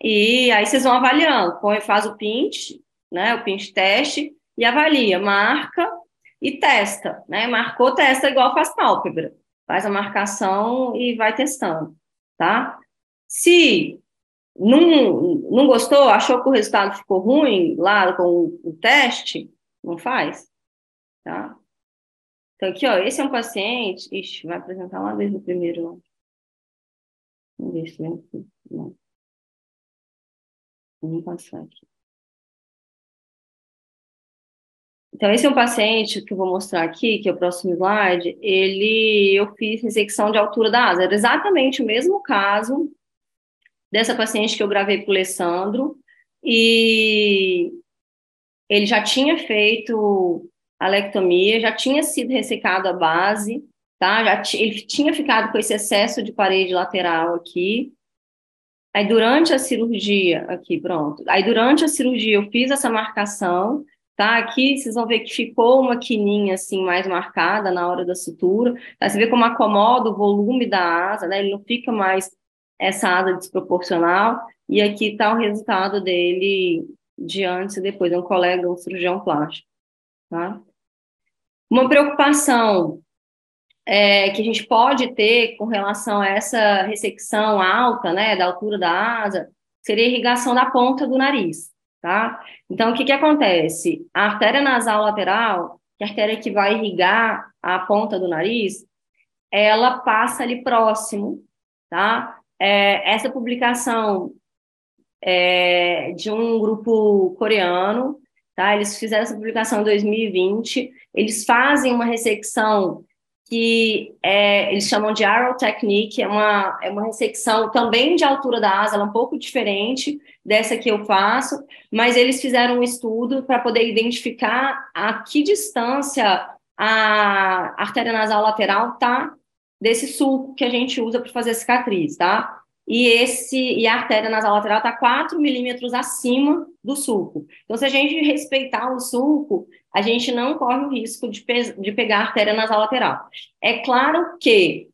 e aí vocês vão avaliando, põe, faz o pinch, né, o pinch teste, e avalia, marca e testa, né? Marcou, testa igual faz pálpebra. Faz a marcação e vai testando, tá? Se não, não gostou, achou que o resultado ficou ruim lá com o teste, não faz, tá? Então, aqui, ó, esse é um paciente, ixi, vai apresentar lá desde o primeiro, vamos ver se vem aqui, não. Passar aqui. Então, esse é um paciente que eu vou mostrar aqui, que é o próximo slide. Ele, eu fiz ressecção de altura da asa. Era exatamente o mesmo caso dessa paciente que eu gravei para o Alessandro. E ele já tinha feito alectomia, já tinha sido ressecado a base, tá? Já ele tinha ficado com esse excesso de parede lateral aqui. Aí durante a cirurgia, aqui, pronto. Aí durante a cirurgia eu fiz essa marcação, tá? Aqui vocês vão ver que ficou uma quininha assim mais marcada na hora da sutura. Tá? Você vê como acomoda o volume da asa, né? Ele não fica mais essa asa desproporcional. E aqui está o resultado dele de antes e depois. É um colega, um cirurgião plástico, tá? Uma preocupação é, que a gente pode ter com relação a essa ressecção alta, né, da altura da asa, seria a irrigação da ponta do nariz, tá? Então, o que que acontece? A artéria nasal lateral, que é a artéria que vai irrigar a ponta do nariz, ela passa ali próximo, tá? É, essa publicação é de um grupo coreano, tá? Eles fizeram essa publicação em 2020, eles fazem uma ressecção que é, eles chamam de arrow technique, é uma, é uma ressecção também de altura da asa, ela é um pouco diferente dessa que eu faço, mas eles fizeram um estudo para poder identificar a que distância a artéria nasal lateral tá desse sulco que a gente usa para fazer cicatriz, tá? E esse e a artéria nasal lateral tá 4 milímetros acima do sulco. Então, se a gente respeitar o sulco, a gente não corre o risco de, pe de pegar a artéria nasal lateral. É claro que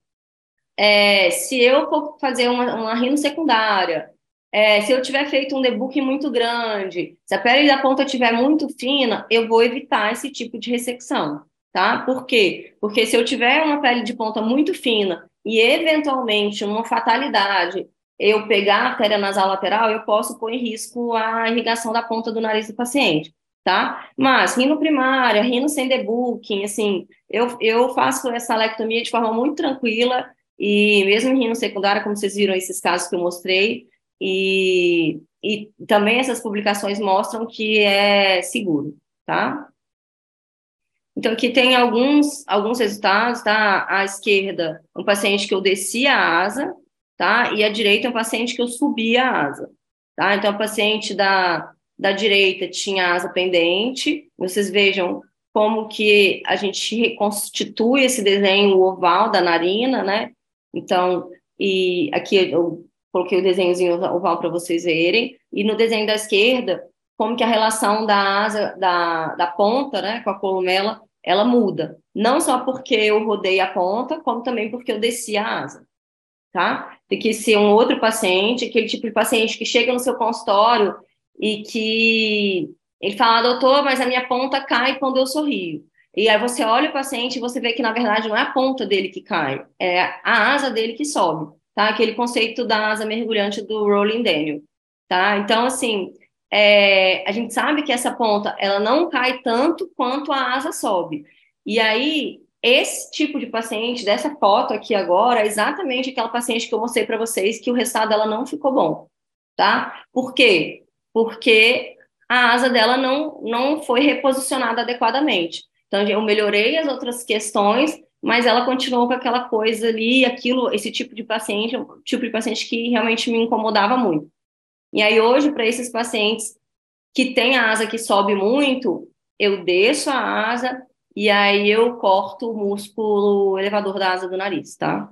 é, se eu for fazer uma, uma rino secundária, é, se eu tiver feito um debooking muito grande, se a pele da ponta estiver muito fina, eu vou evitar esse tipo de ressecção, tá? Por quê? Porque se eu tiver uma pele de ponta muito fina e eventualmente uma fatalidade, eu pegar a artéria nasal lateral, eu posso pôr em risco a irrigação da ponta do nariz do paciente, tá? Mas rino primária, rino sem debooking, assim, eu, eu faço essa lectomia de forma muito tranquila, e mesmo rino secundária, como vocês viram esses casos que eu mostrei, e, e também essas publicações mostram que é seguro, tá? Então, aqui tem alguns, alguns resultados, tá? À esquerda, um paciente que eu descia a asa, tá? E à direita, um paciente que eu subia a asa, tá? Então, o paciente da, da direita tinha asa pendente, vocês vejam como que a gente reconstitui esse desenho oval da narina, né? Então, e aqui eu coloquei o desenhozinho oval para vocês verem, e no desenho da esquerda, como que a relação da asa, da, da ponta, né, com a columela, ela muda. Não só porque eu rodei a ponta, como também porque eu desci a asa, tá? Tem que ser um outro paciente, aquele tipo de paciente que chega no seu consultório e que ele fala, doutor, mas a minha ponta cai quando eu sorrio. E aí você olha o paciente e você vê que, na verdade, não é a ponta dele que cai, é a asa dele que sobe, tá? Aquele conceito da asa mergulhante do Rolling Daniel, tá? Então, assim, é, a gente sabe que essa ponta, ela não cai tanto quanto a asa sobe. E aí, esse tipo de paciente, dessa foto aqui agora, é exatamente aquela paciente que eu mostrei para vocês que o resultado dela não ficou bom, tá? Por quê? Porque a asa dela não, não foi reposicionada adequadamente. Então, eu melhorei as outras questões, mas ela continuou com aquela coisa ali, aquilo, esse tipo de paciente, um tipo de paciente que realmente me incomodava muito. E aí, hoje, para esses pacientes que têm a asa que sobe muito, eu desço a asa e aí eu corto o músculo elevador da asa do nariz, tá?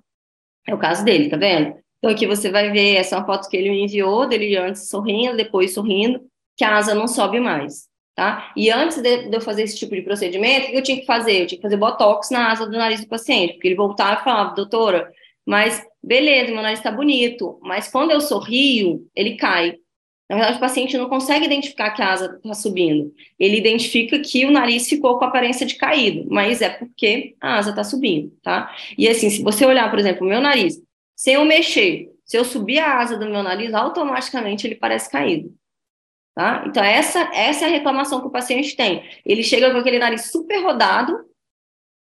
É o caso dele, tá vendo? Então, aqui você vai ver, essa é uma foto que ele me enviou, dele antes sorrindo, depois sorrindo, que a asa não sobe mais tá? E antes de, eu fazer esse tipo de procedimento, o que eu tinha que fazer? Eu tinha que fazer botox na asa do nariz do paciente, porque ele voltava e falava, doutora, mas beleza, meu nariz está bonito, mas quando eu sorrio, ele cai. Na verdade, o paciente não consegue identificar que a asa está subindo. Ele identifica que o nariz ficou com aparência de caído, mas é porque a asa está subindo, tá? E assim, se você olhar, por exemplo, o meu nariz, sem eu mexer, se eu subir a asa do meu nariz, automaticamente ele parece caído. Tá? Então, essa, essa é a reclamação que o paciente tem. Ele chega com aquele nariz super rodado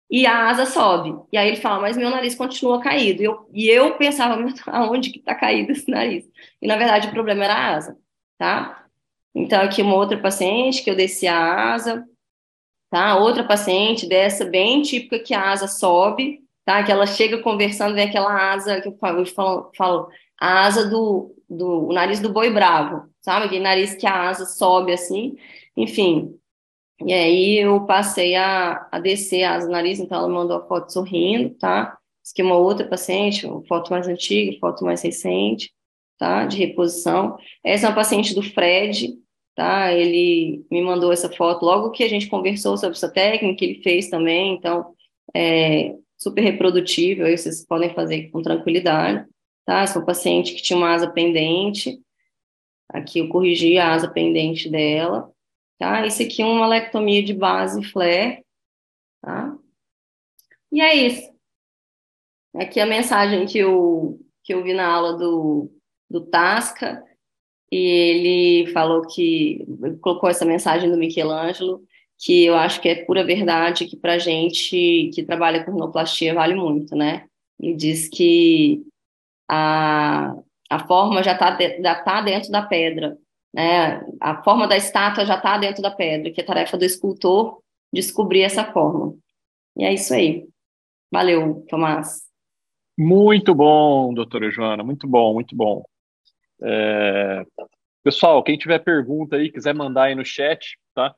e a asa sobe. E aí ele fala, mas meu nariz continua caído. E eu, e eu pensava, aonde que está caído esse nariz? E, na verdade, o problema era a asa, tá? Então, aqui uma outra paciente que eu desci a asa, tá? Outra paciente dessa bem típica que a asa sobe, tá? Que ela chega conversando, vem aquela asa que eu falo, falo, a asa do, do o nariz do boi bravo, sabe? Aquele nariz que a asa sobe assim, enfim. E aí eu passei a, a descer a asa do nariz, então ela mandou a foto sorrindo, tá? Aqui é uma outra paciente, foto mais antiga, foto mais recente, tá? De reposição. Essa é uma paciente do Fred, tá? Ele me mandou essa foto logo que a gente conversou sobre essa técnica, ele fez também, então é super reprodutível, aí vocês podem fazer com tranquilidade tá? Sou paciente que tinha uma asa pendente, aqui eu corrigi a asa pendente dela, tá? Isso aqui é uma lectomia de base flare, tá? E é isso. Aqui a mensagem que eu, que eu vi na aula do, do Tasca, e ele falou que, colocou essa mensagem do Michelangelo, que eu acho que é pura verdade, que para gente que trabalha com rinoplastia vale muito, né? Ele diz que a, a forma já está já tá dentro da pedra, né? A forma da estátua já está dentro da pedra, que é tarefa do escultor descobrir essa forma. E é isso aí. Valeu, Tomás. Muito bom, doutora Joana, muito bom, muito bom. É... Pessoal, quem tiver pergunta aí, quiser mandar aí no chat, tá?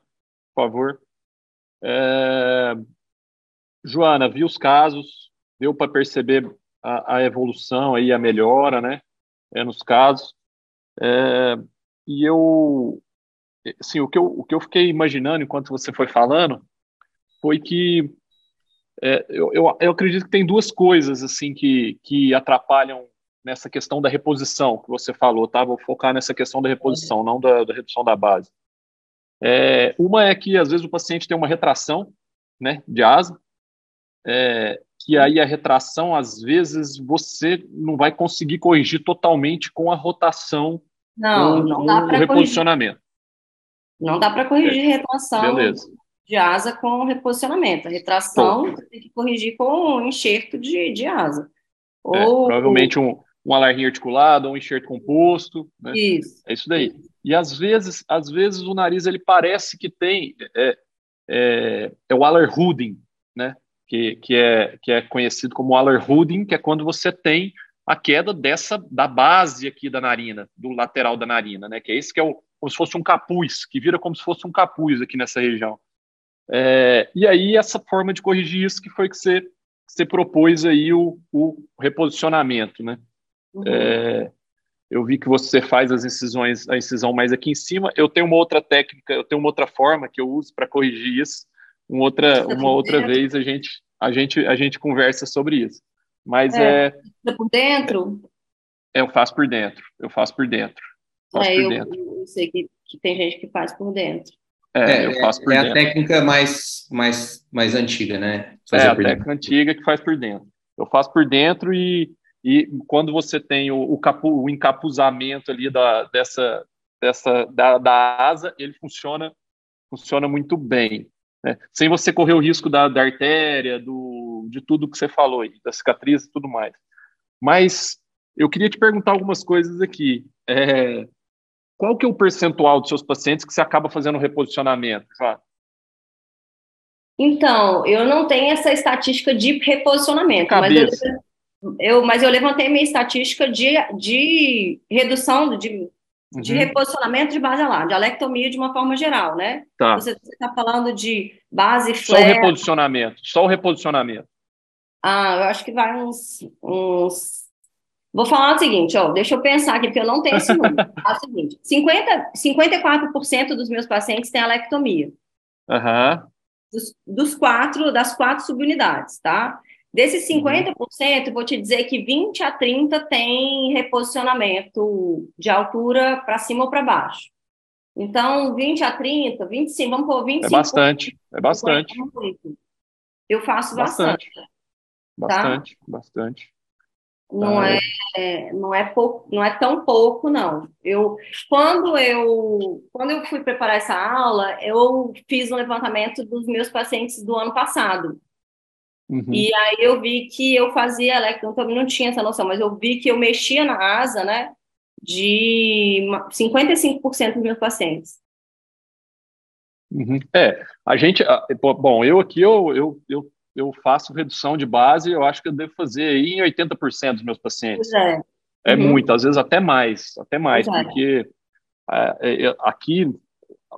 Por favor. É... Joana, vi os casos, deu para perceber a, a, evolução aí, a melhora, né, é, nos casos. É, e eu, assim, o que eu, o que eu fiquei imaginando enquanto você foi falando foi que é, eu, eu, eu, acredito que tem duas coisas assim que, que atrapalham nessa questão da reposição que você falou, tá? Vou focar nessa questão da reposição, não da, da redução da base. É, uma é que às vezes o paciente tem uma retração, né, de asa, é, que aí a retração às vezes você não vai conseguir corrigir totalmente com a rotação, não, não dá o reposicionamento. Corrigir. Não dá para corrigir é. retração. Beleza de asa com reposicionamento. A retração você tem que corrigir com um enxerto de, de asa. É, ou, provavelmente um, um alarme articulado, um enxerto composto. Né? Isso. É isso daí. E às vezes, às vezes o nariz ele parece que tem é, é, é o Aller-Hooding, né? Que, que, é, que é conhecido como Aller-Hooding, que é quando você tem a queda dessa da base aqui da narina, do lateral da narina, né? Que é esse que é o, como se fosse um capuz, que vira como se fosse um capuz aqui nessa região. É, e aí, essa forma de corrigir isso que foi que você, você propôs aí o, o reposicionamento, né? Uhum. É, eu vi que você faz as incisões, a incisão mais aqui em cima. Eu tenho uma outra técnica, eu tenho uma outra forma que eu uso para corrigir isso. Uma outra, uma outra vez a gente, a gente, a gente conversa sobre isso. Mas é. é por dentro? É, eu faço por dentro. Eu faço por dentro. Faço é, por eu, dentro. eu sei que, que tem gente que faz por dentro. É, eu faço por é dentro. a técnica mais, mais, mais antiga, né? Fazer é a técnica dentro. antiga que faz por dentro. Eu faço por dentro e, e quando você tem o, o, capu, o encapuzamento ali da, dessa, dessa da, da asa, ele funciona, funciona muito bem. Né? Sem você correr o risco da, da artéria, do, de tudo que você falou aí, da cicatriz e tudo mais. Mas eu queria te perguntar algumas coisas aqui. É, qual que é o percentual dos seus pacientes que você acaba fazendo reposicionamento? Então, eu não tenho essa estatística de reposicionamento, mas eu, eu, mas eu levantei minha estatística de, de redução, de, uhum. de reposicionamento de base lá, de alectomia de uma forma geral, né? Tá. Você está falando de base flare... Só o reposicionamento, só o reposicionamento. Ah, eu acho que vai uns, uns Vou falar o seguinte, ó, deixa eu pensar aqui, porque eu não tenho esse número. é o seguinte, 50, 54% dos meus pacientes têm alectomia. Uhum. Dos, dos, quatro, das quatro subunidades, tá? Desses 50%, uhum. vou te dizer que 20 a 30 tem reposicionamento de altura para cima ou para baixo. Então, 20 a 30, 25, vamos pôr 25. É bastante, é bastante. Eu faço bastante. Bastante, tá? bastante. Não ah, é, é, não é pouco, não é tão pouco, não. Eu quando eu quando eu fui preparar essa aula, eu fiz um levantamento dos meus pacientes do ano passado. Uhum. E aí eu vi que eu fazia, né, eu também não tinha essa noção, mas eu vi que eu mexia na asa, né, de 55% dos meus pacientes. Uhum. É, a gente, bom, eu aqui eu, eu, eu eu faço redução de base, eu acho que eu devo fazer aí em 80% dos meus pacientes. Pois é. É uhum. muito, às vezes até mais, até mais, pois é. porque é. É, aqui,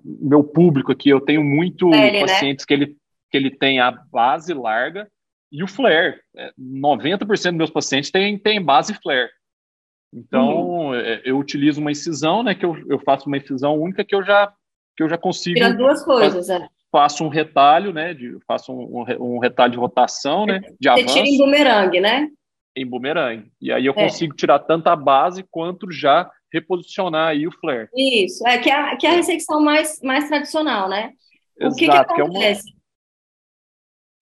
meu público aqui, eu tenho muito né? pacientes né? que, ele, que ele tem a base larga e o flare. 90% dos meus pacientes têm, têm base flare. Então, uhum. É, eu utilizo uma incisão, né, que eu, eu faço uma incisão única que eu já, que eu já consigo... Tira duas coisas, é faço um retalho, né? De, faço um, um, retalho de rotação, né? De Você tira em bumerangue, né? Em bumerangue. E aí eu é. consigo tirar tanto a base quanto já reposicionar aí o flare. Isso, é que é, a, que é a ressecção mais, mais tradicional, né? Exato, o que, que acontece? Que é uma...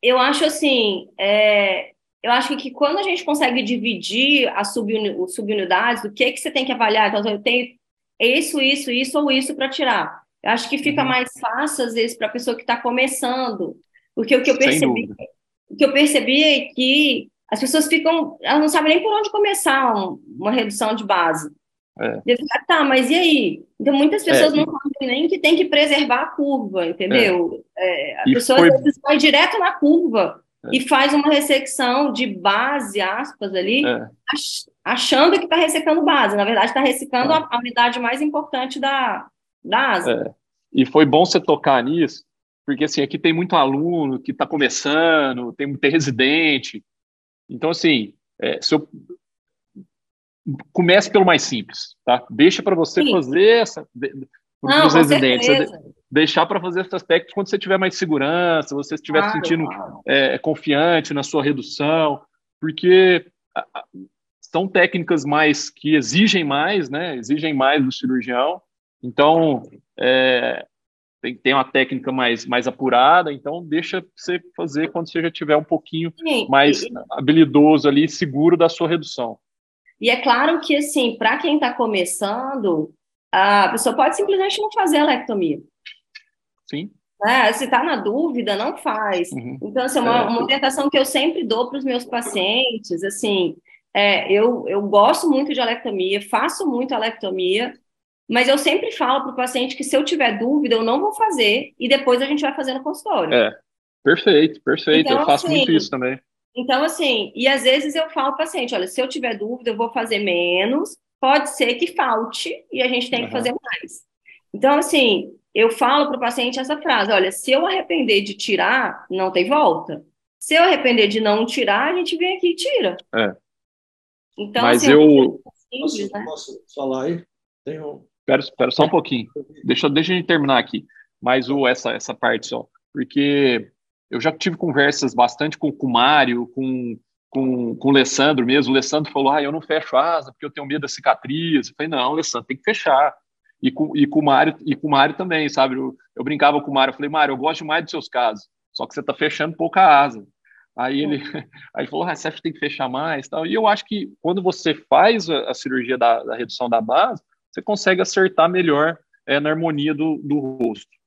Eu acho assim, é, eu acho que quando a gente consegue dividir as subunidades, o que que você tem que avaliar? Então, eu tenho isso, isso, isso ou isso para tirar. Eu acho que fica uhum. mais fácil, às vezes, para a pessoa que está começando. Porque o que eu percebi, o que eu percebi é que as pessoas ficam, elas não sabem nem por onde começar uma redução de base. É. Tá, mas e aí? Então, muitas pessoas é, não sabem nem que tem que preservar a curva, entendeu? É. a e pessoa foi... vai direto na curva é. e faz uma ressecção de base, aspas, ali, é. achando que está ressecando base. Na verdade, está ressecando a, a unidade mais importante da, da asa. É. E foi bom você tocar nisso, porque assim, aqui tem muito aluno que está começando, tem, tem residente. Então, assim, é, se eu comece pelo mais simples, tá? Deixa para você Sim. fazer essa para os residentes, deixar para fazer essas técnicas quando você tiver mais segurança, você estiver claro, se sentindo claro. É, confiante na sua redução, porque são técnicas mais que exigem mais, né? Exigem mais do cirurgião. Então, é, tem, tem uma técnica mais, mais apurada, então deixa você fazer quando você já tiver um pouquinho mais habilidoso ali, seguro da sua redução. E é claro que, assim, para quem está começando, a pessoa pode simplesmente não fazer a lectomia. Sim. É, se está na dúvida, não faz. Uhum. Então, assim, é uma, é. uma orientação que eu sempre dou para os meus pacientes, assim, é, eu, eu gosto muito de alectomia, faço muito alectomia, mas eu sempre falo para o paciente que se eu tiver dúvida, eu não vou fazer e depois a gente vai fazer no consultório. É, perfeito, perfeito. Então, eu faço assim, muito isso também. Então, assim, e às vezes eu falo para o paciente: olha, se eu tiver dúvida, eu vou fazer menos, pode ser que falte e a gente tem uhum. que fazer mais. Então, assim, eu falo para o paciente essa frase: olha, se eu arrepender de tirar, não tem volta. Se eu arrepender de não tirar, a gente vem aqui e tira. É. Então, Mas assim, eu. Simples, posso, né? posso falar aí? Tenho... Espera, espera só um pouquinho. Deixa, deixa eu terminar aqui. Mas o, essa, essa parte só. Porque eu já tive conversas bastante com, com o Mário, com, com, com o Alessandro mesmo. O Alessandro falou: ah, eu não fecho asa porque eu tenho medo da cicatriz. Eu falei: não, Alessandro, tem que fechar. E com, e com o Mário e com o Mário também, sabe? Eu, eu brincava com o Mário, eu falei: Mário, eu gosto mais dos seus casos, só que você está fechando pouca asa. Aí ele, aí ele falou: ah, você acha que tem que fechar mais? Tal. E eu acho que quando você faz a, a cirurgia da, da, redução da base, você consegue acertar melhor é, na harmonia do, do rosto.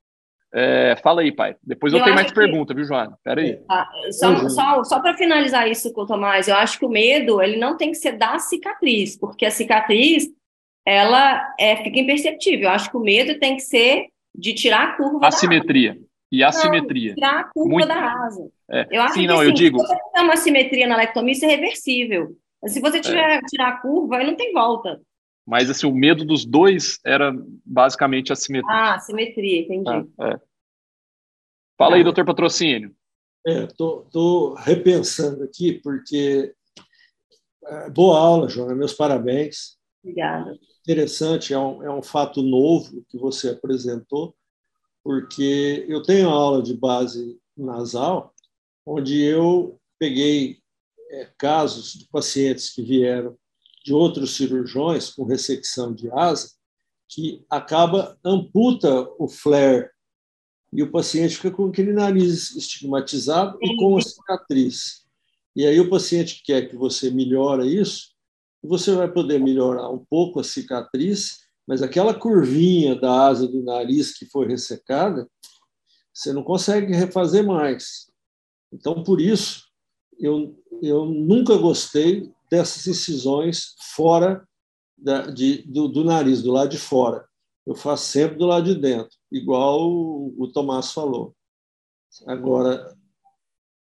É, fala aí, pai. Depois eu, eu tenho mais que... pergunta, viu, Joana? Pera aí. Ah, só só, só para finalizar isso com o Tomás, eu acho que o medo ele não tem que ser da cicatriz, porque a cicatriz ela é, fica imperceptível. Eu acho que o medo tem que ser de tirar a curva. Assimetria. E assimetria. Não, tirar a curva Muito... da asa. É. Eu acho Sim, que não, assim, eu digo... se você tiver uma simetria na lectomia, isso é reversível. Se você tiver é. tirar a curva, aí não tem volta. Mas assim, o medo dos dois era basicamente a simetria. Ah, simetria, entendi. É, é. Fala aí, doutor Patrocínio. É, tô, tô repensando aqui, porque é, boa aula, Joana, meus parabéns. Obrigada. Interessante, é um, é um fato novo que você apresentou, porque eu tenho aula de base nasal, onde eu peguei é, casos de pacientes que vieram de outros cirurgiões com ressecção de asa, que acaba amputa o flare e o paciente fica com aquele nariz estigmatizado e com a cicatriz. E aí o paciente quer que você melhore isso, você vai poder melhorar um pouco a cicatriz, mas aquela curvinha da asa do nariz que foi ressecada, você não consegue refazer mais. Então, por isso, eu, eu nunca gostei dessas incisões fora da, de, do, do, nariz, do lado de fora. Eu faço sempre do lado de dentro, igual o, o Tomás falou. Agora,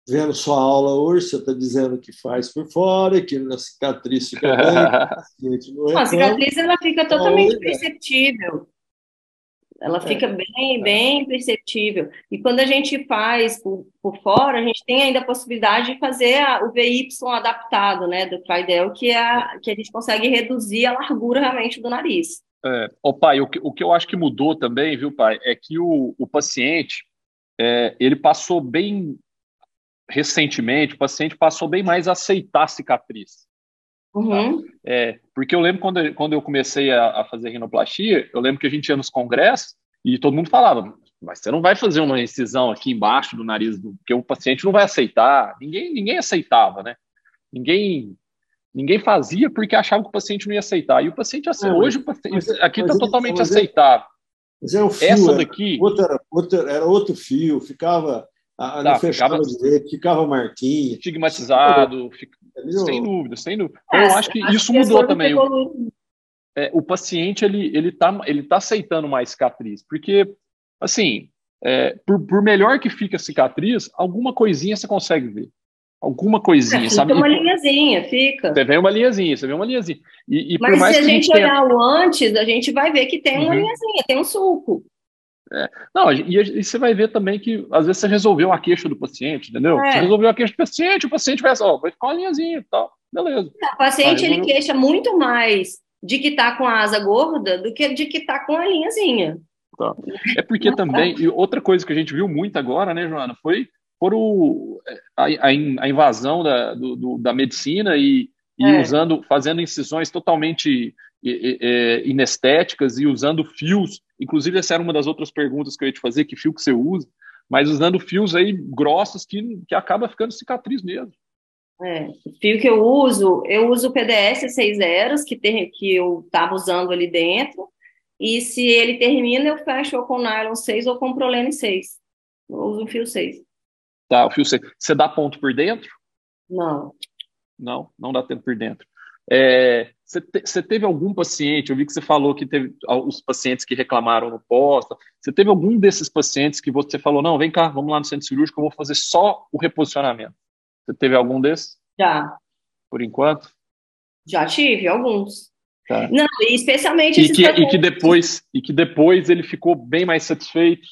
vendo sua aula hoje, você está dizendo que faz por fora, que na cicatriz fica bem, não, a cicatriz ela fica totalmente perceptível. Ela é. fica bem, bem perceptível. E quando a gente faz por, por fora, a gente tem ainda a possibilidade de fazer a, o VY adaptado, né, do Tridel, que é a, que a gente consegue reduzir a largura realmente do nariz. É, oh, pai, o que, o que eu acho que mudou também, viu, pai, é que o, o paciente, é, ele passou bem recentemente, o paciente passou bem mais a aceitar a cicatriz. Uhum. Tá? É, porque eu lembro quando, quando eu comecei a, a, fazer rinoplastia, eu lembro que a gente ia nos congressos e todo mundo falava, mas você não vai fazer uma incisão aqui embaixo do nariz, do, porque o paciente não vai aceitar. Ninguém, ninguém aceitava, né? Ninguém, ninguém fazia porque achava que o paciente não ia aceitar. E o paciente, assim, hoje, o paciente, mas, aqui está totalmente mas aceitável. Mas era o fio, Essa daqui. Era outro, outro, era outro fio, ficava. Tá, não fechava ficava, direito, ficava marquinha. Estigmatizado, fica, sem dúvida, sem dúvida. É, eu acho que isso mudou também. O, é, o paciente ele ele está ele tá aceitando mais cicatriz, porque assim, é, por, por melhor que fique a cicatriz, alguma coisinha você consegue ver. Alguma coisinha, é, fica sabe? uma linhazinha, fica. Você vê uma linhazinha, você vê uma linhazinha. E, e Mas se a gente, olhar tenha... o antes, a gente vai ver que tem uma uhum. linhazinha, tem um sulco. É. Não, e, e, você vai ver também que às vezes você resolveu a queixa do paciente, entendeu? É. Você resolveu a queixa do paciente, o paciente vai, ó, vai ficar uma linhazinha e tal, beleza. O paciente ele queixa muito mais de que tá com a asa gorda do que de que tá com a linhazinha. Tá. É porque também, e outra coisa que a gente viu muito agora, né, Joana, foi por o, a, a, invasão da, do, do, da medicina e, e é. usando, fazendo incisões totalmente é, inestéticas e usando fios. Inclusive, essa era uma das outras perguntas que eu ia te fazer, que fio que você usa, mas usando fios aí grossos que, que acaba ficando cicatriz mesmo. É, o fio que eu uso, eu uso o PDS 6 eras, que, ter, que eu estava usando ali dentro, e se ele termina, eu fecho ou com nylon 6 ou com prolene 6. Eu uso um fio 6. Tá, o fio 6. Você dá ponto por dentro? Não. Não, não dá tempo por dentro. É, você, te, você, teve algum paciente, eu vi que você falou que teve os pacientes que reclamaram no pós, você teve algum desses pacientes que você falou, não, vem cá, vamos lá no centro cirúrgico, eu vou fazer só o reposicionamento. Você teve algum desses? Já. Por enquanto? Já tive, alguns. Tá. Não, especialmente e que, pacientes... e que depois E que depois ele ficou bem mais satisfeito?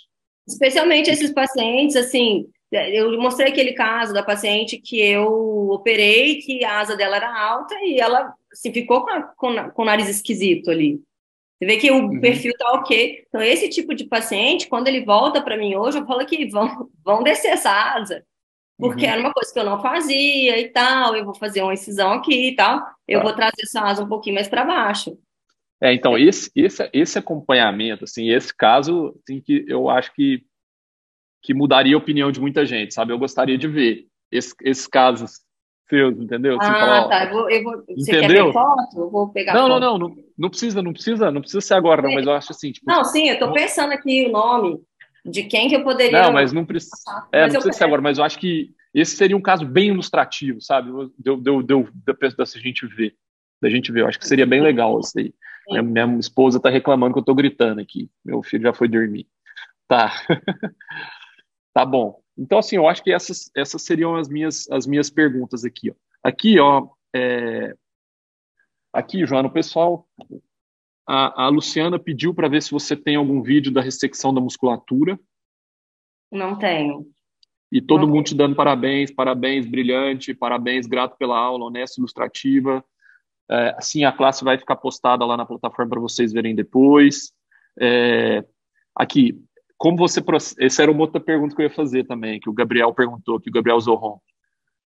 Especialmente esses pacientes, assim, eu mostrei aquele caso da paciente que eu operei, que a asa dela era alta e ela se ficou com, a, com, com, o nariz esquisito ali. Você vê que o uhum. perfil tá ok. Então, esse tipo de paciente, quando ele volta para mim hoje, eu falo que vão, vão descer essa asa, porque uhum. era uma coisa que eu não fazia e tal. Eu vou fazer uma incisão aqui e tal. Eu tá. vou trazer essa asa um pouquinho mais para baixo. É, então, esse, esse, esse acompanhamento, assim, esse caso, assim, que eu acho que que mudaria a opinião de muita gente, sabe? Eu gostaria de ver esse, esses casos seus, entendeu? Assim, ah, falar, tá. Eu vou, eu vou, você entendeu? quer foto? Eu vou pegar não, foto. Não, não, não, não precisa, não precisa, não precisa ser agora, não, mas eu acho assim, tipo, Não, sim, eu tô pensando aqui o nome de quem que eu poderia Não, mas não precisa. É, mas não precisa ser agora, mas eu acho que esse seria um caso bem ilustrativo, sabe? Deu, deu, deu, da gente ver, da gente ver. Eu acho que seria bem legal isso aí. Minha, minha esposa tá reclamando que eu tô gritando aqui. Meu filho já foi dormir. Tá. Tá bom. Então, assim, eu acho que essas, essas seriam as minhas, as minhas perguntas aqui. Ó. Aqui, ó, é... aqui, Joana, o pessoal, a, a Luciana pediu para ver se você tem algum vídeo da ressecção da musculatura. Não tenho. E todo Não mundo tenho. te dando parabéns, parabéns, brilhante, parabéns, grato pela aula, honesta, ilustrativa. É, assim, a classe vai ficar postada lá na plataforma para vocês verem depois. É, aqui, como você essa era uma outra pergunta que eu ia fazer também que o Gabriel perguntou que o Gabriel Zorron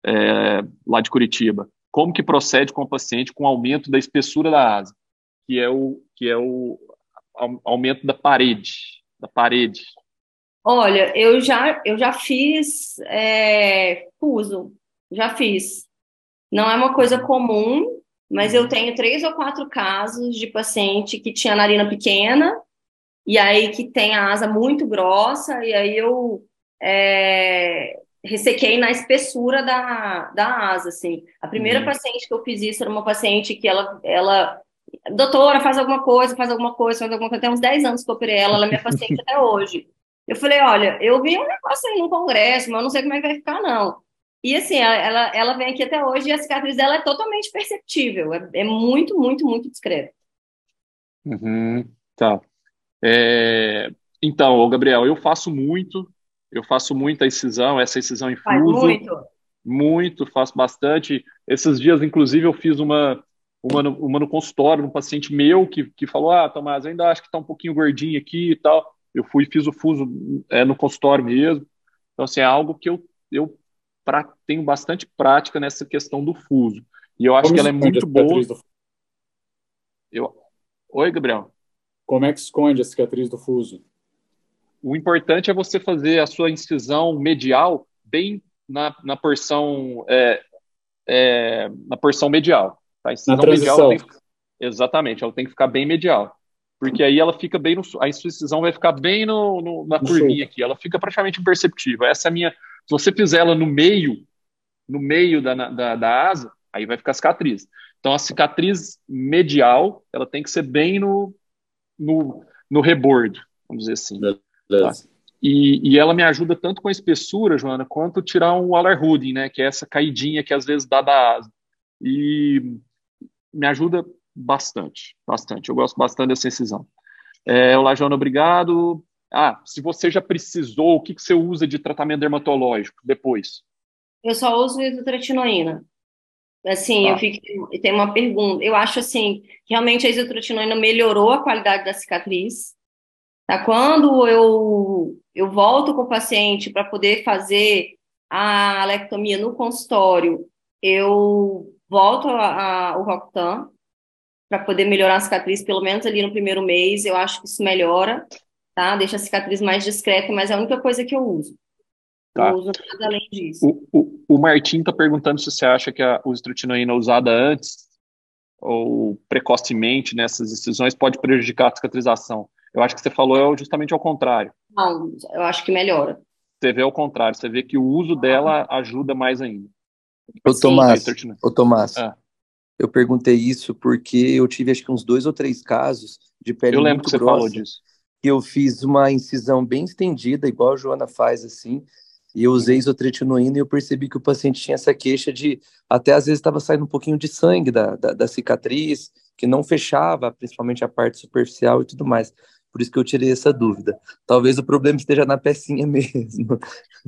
é, lá de Curitiba. Como que procede com o paciente com aumento da espessura da asa que é o que é o aumento da parede da parede? Olha eu já eu já fiz é, já fiz. Não é uma coisa comum mas eu tenho três ou quatro casos de paciente que tinha narina pequena e aí que tem a asa muito grossa, e aí eu é, ressequei na espessura da, da asa, assim. A primeira uhum. paciente que eu fiz isso era uma paciente que ela, ela doutora, faz alguma coisa, faz alguma coisa, faz alguma coisa, tem uns 10 anos que eu operei ela, ela é minha paciente até hoje. Eu falei, olha, eu vi um negócio aí no congresso, mas eu não sei como é que vai ficar, não. E assim, ela, ela vem aqui até hoje e a cicatriz dela é totalmente perceptível, é, é muito, muito, muito discreta. Uhum, tá. É, então, Gabriel, eu faço muito, eu faço muita incisão, essa incisão em fuso. Faz muito? Muito, faço bastante. Esses dias, inclusive, eu fiz uma, uma, no, uma no consultório, um paciente meu que, que falou, ah, Tomás, eu ainda acho que está um pouquinho gordinho aqui e tal. Eu fui e fiz o fuso é, no consultório mesmo. Então, assim, é algo que eu, eu pra, tenho bastante prática nessa questão do fuso. E eu acho Como que ela é muito boa. Eu... Oi, Gabriel. Como é que esconde a cicatriz do fuso? O importante é você fazer a sua incisão medial bem na, na porção é, é, na porção medial. Tá? A incisão na transição. medial que, exatamente, ela tem que ficar bem medial. Porque aí ela fica bem no. A incisão vai ficar bem no, no na curvinha aqui. Ela fica praticamente imperceptível. Essa é a minha. Se você fizer ela no meio, no meio da, da, da asa, aí vai ficar cicatriz. Então a cicatriz medial, ela tem que ser bem no, no, no rebordo, vamos dizer assim. Tá? E, e, ela me ajuda tanto com a espessura, Joana, quanto tirar um alarhuding, né, que é essa caidinha que às vezes dá da asa. E me ajuda bastante, bastante. Eu gosto bastante dessa incisão. É, olá, Joana, obrigado. Ah, se você já precisou, o que, que você usa de tratamento dermatológico depois? Eu só uso isotretinoína. Assim, tá. eu fico, tem uma pergunta. Eu acho assim, realmente a isotretinoína melhorou a qualidade da cicatriz. Tá? Quando eu, eu volto com o paciente para poder fazer a alectomia no consultório, eu volto ao Roctan para poder melhorar a cicatriz, pelo menos ali no primeiro mês, eu acho que isso melhora, tá? Deixa a cicatriz mais discreta, mas é a única coisa que eu uso. Tá. Não uso nada além disso. O, o, o Martim está perguntando se você acha que a usitrotinina usada antes ou precocemente nessas decisões pode prejudicar a cicatrização. Eu acho que você falou justamente ao contrário. Não, eu acho que melhora. Você vê ao contrário, você vê que o uso dela ajuda mais ainda. Ô, Tomás, ô, Tomás é. eu perguntei isso porque eu tive acho que uns dois ou três casos de pele Eu lembro muito que você grossa, falou disso. Que eu fiz uma incisão bem estendida, igual a Joana faz assim, e eu usei isotretinoína e eu percebi que o paciente tinha essa queixa de, até às vezes estava saindo um pouquinho de sangue da, da, da cicatriz, que não fechava, principalmente a parte superficial e tudo mais. Por isso que eu tirei essa dúvida. Talvez o problema esteja na pecinha mesmo.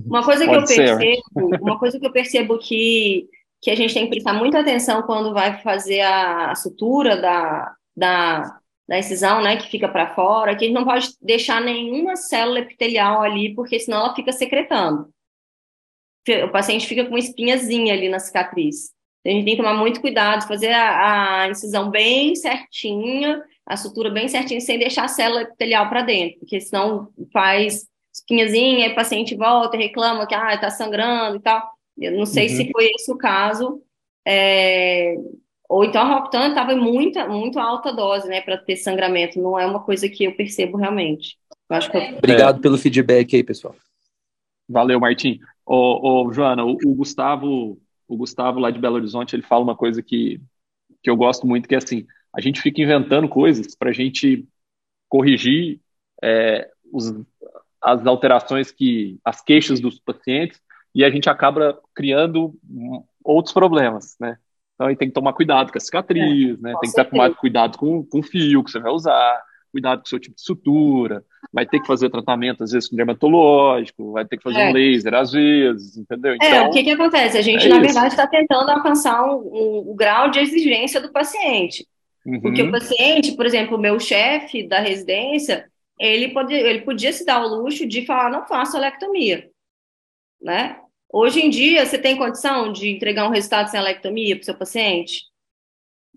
Uma coisa que eu percebo, uma coisa que eu percebo que, que a gente tem que prestar muita atenção quando vai fazer a, sutura da, da, da incisão, né, que fica para fora, que a gente não pode deixar nenhuma célula epitelial ali, porque senão ela fica secretando. O paciente fica com uma espinhazinha ali na cicatriz. A gente tem que tomar muito cuidado, fazer a, a incisão bem certinha, a sutura bem certinha, sem deixar a célula epitelial para dentro, porque senão faz espinhazinha, aí o paciente volta e reclama que ah, está sangrando e tal. Eu não sei uhum. se foi esse o caso. É... Ou então a Roctan estava muita, muito alta dose, né, para ter sangramento. Não é uma coisa que eu percebo realmente. Eu acho que eu... Obrigado pelo feedback aí, pessoal. Valeu, Martim. Ô, ô Joana, o, o, Gustavo, o Gustavo lá de Belo Horizonte, ele fala uma coisa que, que eu gosto muito, que é assim, a gente fica inventando coisas para a gente corrigir é, os, as alterações que, as queixas dos pacientes, e a gente acaba criando outros problemas, né? Então, aí tem que tomar cuidado com a cicatriz, é, né? Tem que tomar cuidado com, com o fio que você vai usar, cuidado com o seu tipo de sutura, vai ter que fazer tratamento, às vezes, com dermatológico, vai ter que fazer é. um laser, às vezes, entendeu? Então, é, o que que acontece? A gente, é na isso. verdade, está tentando alcançar um, um, um, grau de exigência do paciente. Uhum. Porque o paciente, por exemplo, o meu chefe da residência, ele, pode, ele podia se dar o luxo de falar, não faço alectomia, né? Hoje em dia, você tem condição de entregar um resultado sem alectomia para o seu paciente?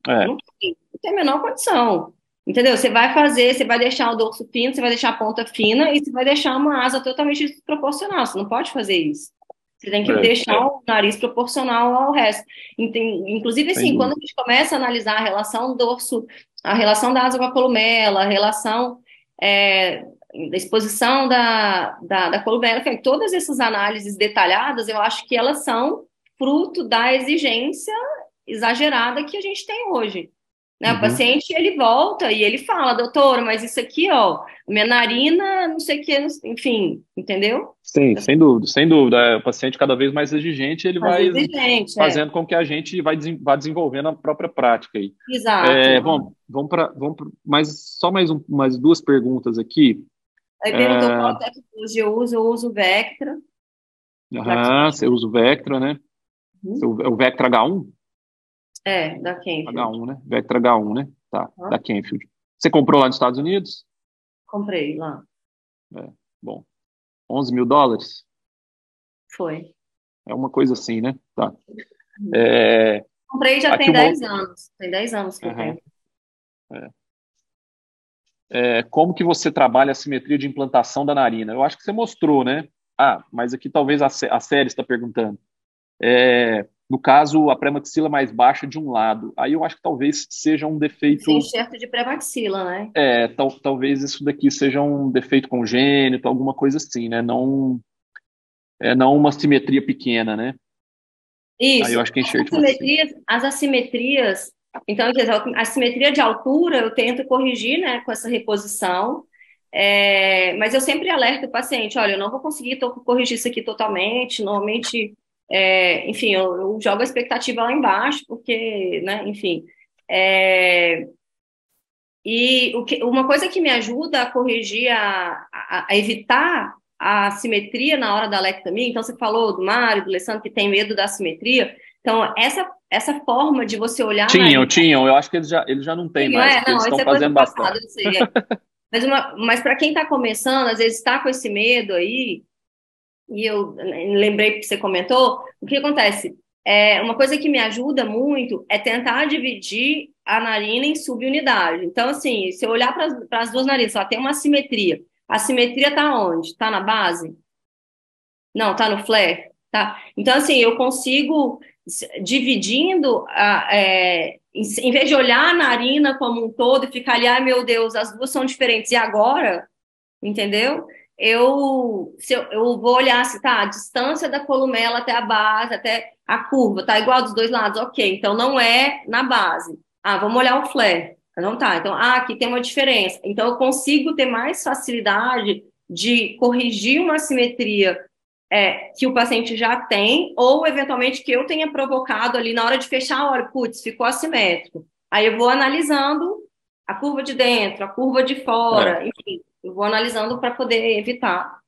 É. Não tem, não tem a menor condição. Entendeu? Você vai fazer, você vai deixar o dorso fino, você vai deixar a ponta fina e você vai deixar uma asa totalmente desproporcional. Você não pode fazer isso. Você tem que é, deixar é. o nariz proporcional ao resto. Inclusive, assim, quando a gente começa a analisar a relação dorso, a relação da asa com a columela, a relação é, da exposição da, da, da columela, todas essas análises detalhadas, eu acho que elas são fruto da exigência exagerada que a gente tem hoje. Né? Uhum. O paciente ele volta e ele fala, doutora, mas isso aqui, ó, minha narina, não sei o que, enfim, entendeu? Sim, sem dúvida, sem dúvida. É, o paciente cada vez mais exigente, ele mais vai exigente, é. fazendo é. com que a gente vai, vá desenvolvendo a própria prática aí. Exato. É, bom, vamos para vamos pra, mais, só mais, um, mais duas perguntas aqui. Aí perguntou é... qual tecnologia eu uso, eu uso o Vectra. Ah, você usa o Vectra, né? Uhum. O Vectra H1? É, da Kenfield. H1, né? Vectra H1, né? Tá, ah. da Kenfield. Você comprou lá nos Estados Unidos? Comprei lá. É, bom. 11 mil dólares? Foi. É uma coisa assim, né? Tá. Uhum. É... Comprei já tem 10 uma... anos. Tem 10 anos que uhum. eu tenho. É. É, como que você trabalha a simetria de implantação da narina? Eu acho que você mostrou, né? Ah, mas aqui talvez a, a série está perguntando. É, no caso, a pré-maxila mais baixa de um lado. Aí eu acho que talvez seja um defeito. Sim, enxerto de pré-maxila, né? É, tal, talvez isso daqui seja um defeito congênito, alguma coisa assim, né? Não, é, não uma simetria pequena, né? Isso. Aí eu acho que enxerto. As assimetrias, as assimetrias, então, a simetria de altura eu tento corrigir, né, com essa reposição. É, mas eu sempre alerto o paciente, olha, eu não vou conseguir corrigir isso aqui totalmente, normalmente é, enfim, eu, eu, jogo a expectativa lá embaixo, porque, né, enfim. É, E que, uma coisa que me ajuda a corrigir, a, a, a evitar a simetria na hora da lectomia, então você falou do Mário, do Alessandro, que tem medo da simetria, então essa, essa forma de você olhar... Tinham, na... tinham, eu acho que eles já, eles já não têm mais, é, não, eles estão é fazendo bastante. Sei, é. mas, uma, mas para quem está começando, às vezes está com esse medo aí, e eu lembrei que você comentou, o que acontece? É, uma coisa que me ajuda muito é tentar dividir a narina em subunidade. Então, assim, se eu olhar para as duas narinas, ela tem uma simetria. A simetria está onde? Está na base? Não, está no flare? Tá? Então, assim, eu consigo, dividindo, a, é, em, em, vez de olhar a narina como um todo e ficar ali, ai meu Deus, as duas são diferentes, e agora? Entendeu? Eu, se eu, eu vou olhar assim, tá, a distância da columela até a base, até a curva, tá igual dos dois lados, ok, então não é na base. Ah, vamos olhar o flare. Não tá. Então, ah, aqui tem uma diferença. Então, eu consigo ter mais facilidade de corrigir uma simetria é, que o paciente já tem, ou eventualmente que eu tenha provocado ali na hora de fechar, olha, putz, ficou assimétrico. Aí eu vou analisando a curva de dentro, a curva de fora, é. enfim, eu vou analisando para poder evitar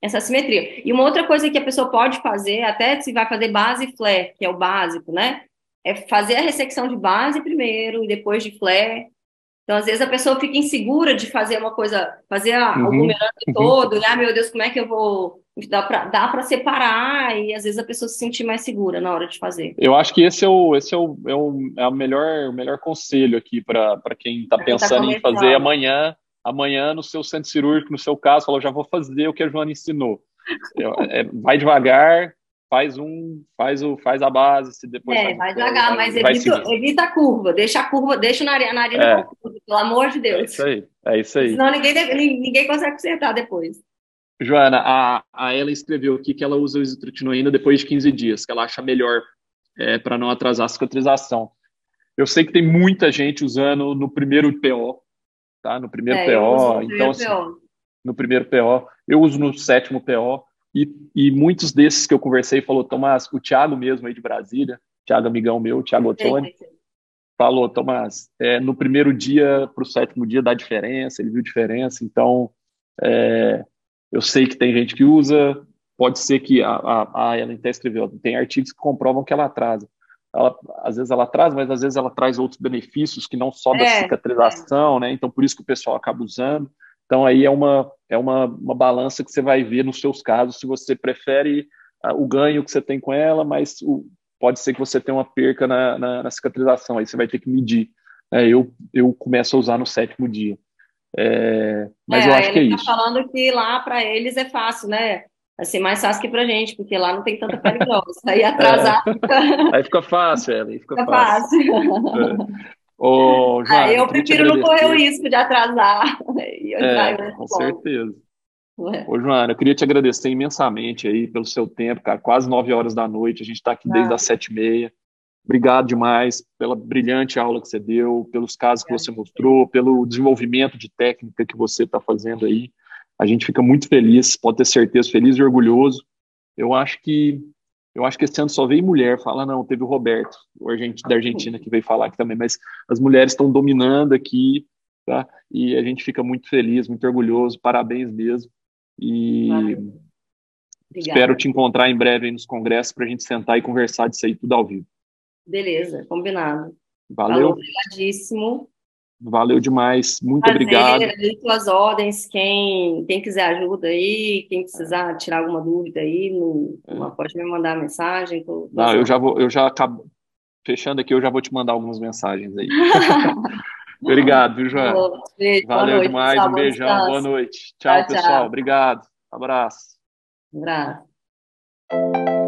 essa simetria. E uma outra coisa que a pessoa pode fazer, até se vai fazer base flare, que é o básico, né? é fazer a ressecção de base primeiro e depois de flare. Então, às vezes, a pessoa fica insegura de fazer uma coisa, fazer a, uhum, o bumerangue uhum. todo, né? Ah, meu Deus, como é que eu vou. Dá para dá para separar e às vezes a pessoa se sentir mais segura na hora de fazer. Eu acho que esse é o, esse é o, é o, é o melhor, melhor conselho aqui para quem está tá pensando tá em fazer amanhã, amanhã no seu centro cirúrgico, no seu caso, falou, já vou fazer o que a Joana ensinou. é, vai devagar, faz um, faz o, faz a base, se depois. É, vai devagar, mas evita, evita a curva, deixa a curva, deixa o nariz, nariz é. curva, pelo amor de Deus. É isso aí, é isso aí. Senão ninguém, ninguém consegue consertar depois. Joana, a, a Ela escreveu aqui que ela usa o isotretinoína depois de 15 dias, que ela acha melhor é, para não atrasar a cicatrização. Eu sei que tem muita gente usando no primeiro PO, tá? No primeiro é, PO, no então primeiro assim, PO. no primeiro PO. Eu uso no sétimo PO. E, e muitos desses que eu conversei falou, Tomás, o Thiago mesmo aí de Brasília, Thiago amigão meu, Thiago Ottoni, falou, Tomás, é, no primeiro dia para o sétimo dia dá diferença, ele viu diferença, então é, eu sei que tem gente que usa, pode ser que a, a, a Ellen até escreveu, tem artigos que comprovam que ela atrasa. Ela, às vezes ela traz, mas às vezes ela traz outros benefícios que não só da é, cicatrização, é. né? Então por isso que o pessoal acaba usando. Então, aí é uma, é uma, uma balança que você vai ver nos seus casos, se você prefere uh, o ganho que você tem com ela, mas o, pode ser que você tenha uma perca na, na, na cicatrização, aí você vai ter que medir. É, eu, eu começo a usar no sétimo dia. É, mas é, eu acho que é tá isso. falando que lá para eles é fácil, né? Assim, mais fácil que pra gente, porque lá não tem tanta pele grossa. Aí atrasar. É. Aí fica fácil, Ellen, fica, fica fácil. fácil. É. Ô, Joana, ah, eu prefiro não correr o risco de atrasar. É, com certeza. É. Ô, Joana, eu queria te agradecer imensamente aí pelo seu tempo, cara. Quase nove horas da noite, a gente está aqui ah. desde as sete e meia. Obrigado demais pela brilhante aula que você deu, pelos casos que você mostrou, pelo desenvolvimento de técnica que você está fazendo aí. A gente fica muito feliz, pode ter certeza, feliz e orgulhoso. Eu acho que eu acho que esse ano só veio mulher, fala, não, teve o Roberto, o argentino, da Argentina, que veio falar aqui também, mas as mulheres estão dominando aqui, tá? E a gente fica muito feliz, muito orgulhoso, parabéns mesmo. E espero te encontrar em breve aí nos congressos para a gente sentar e conversar disso aí tudo ao vivo. Beleza, combinado. Valeu. Obrigadíssimo. Valeu demais, muito Prazer, obrigado. Suas ordens, quem, quem quiser ajuda aí, quem precisar tirar alguma dúvida aí, no, é. pode me mandar mensagem. Tô, Não, eu já vou, eu já acabo fechando aqui, eu já vou te mandar algumas mensagens aí. obrigado, viu, João? Beijo, Valeu noite, demais, pessoal, um beijão, descanso. boa noite. Tchau, tchau pessoal, tchau. obrigado, abraço. Um abraço.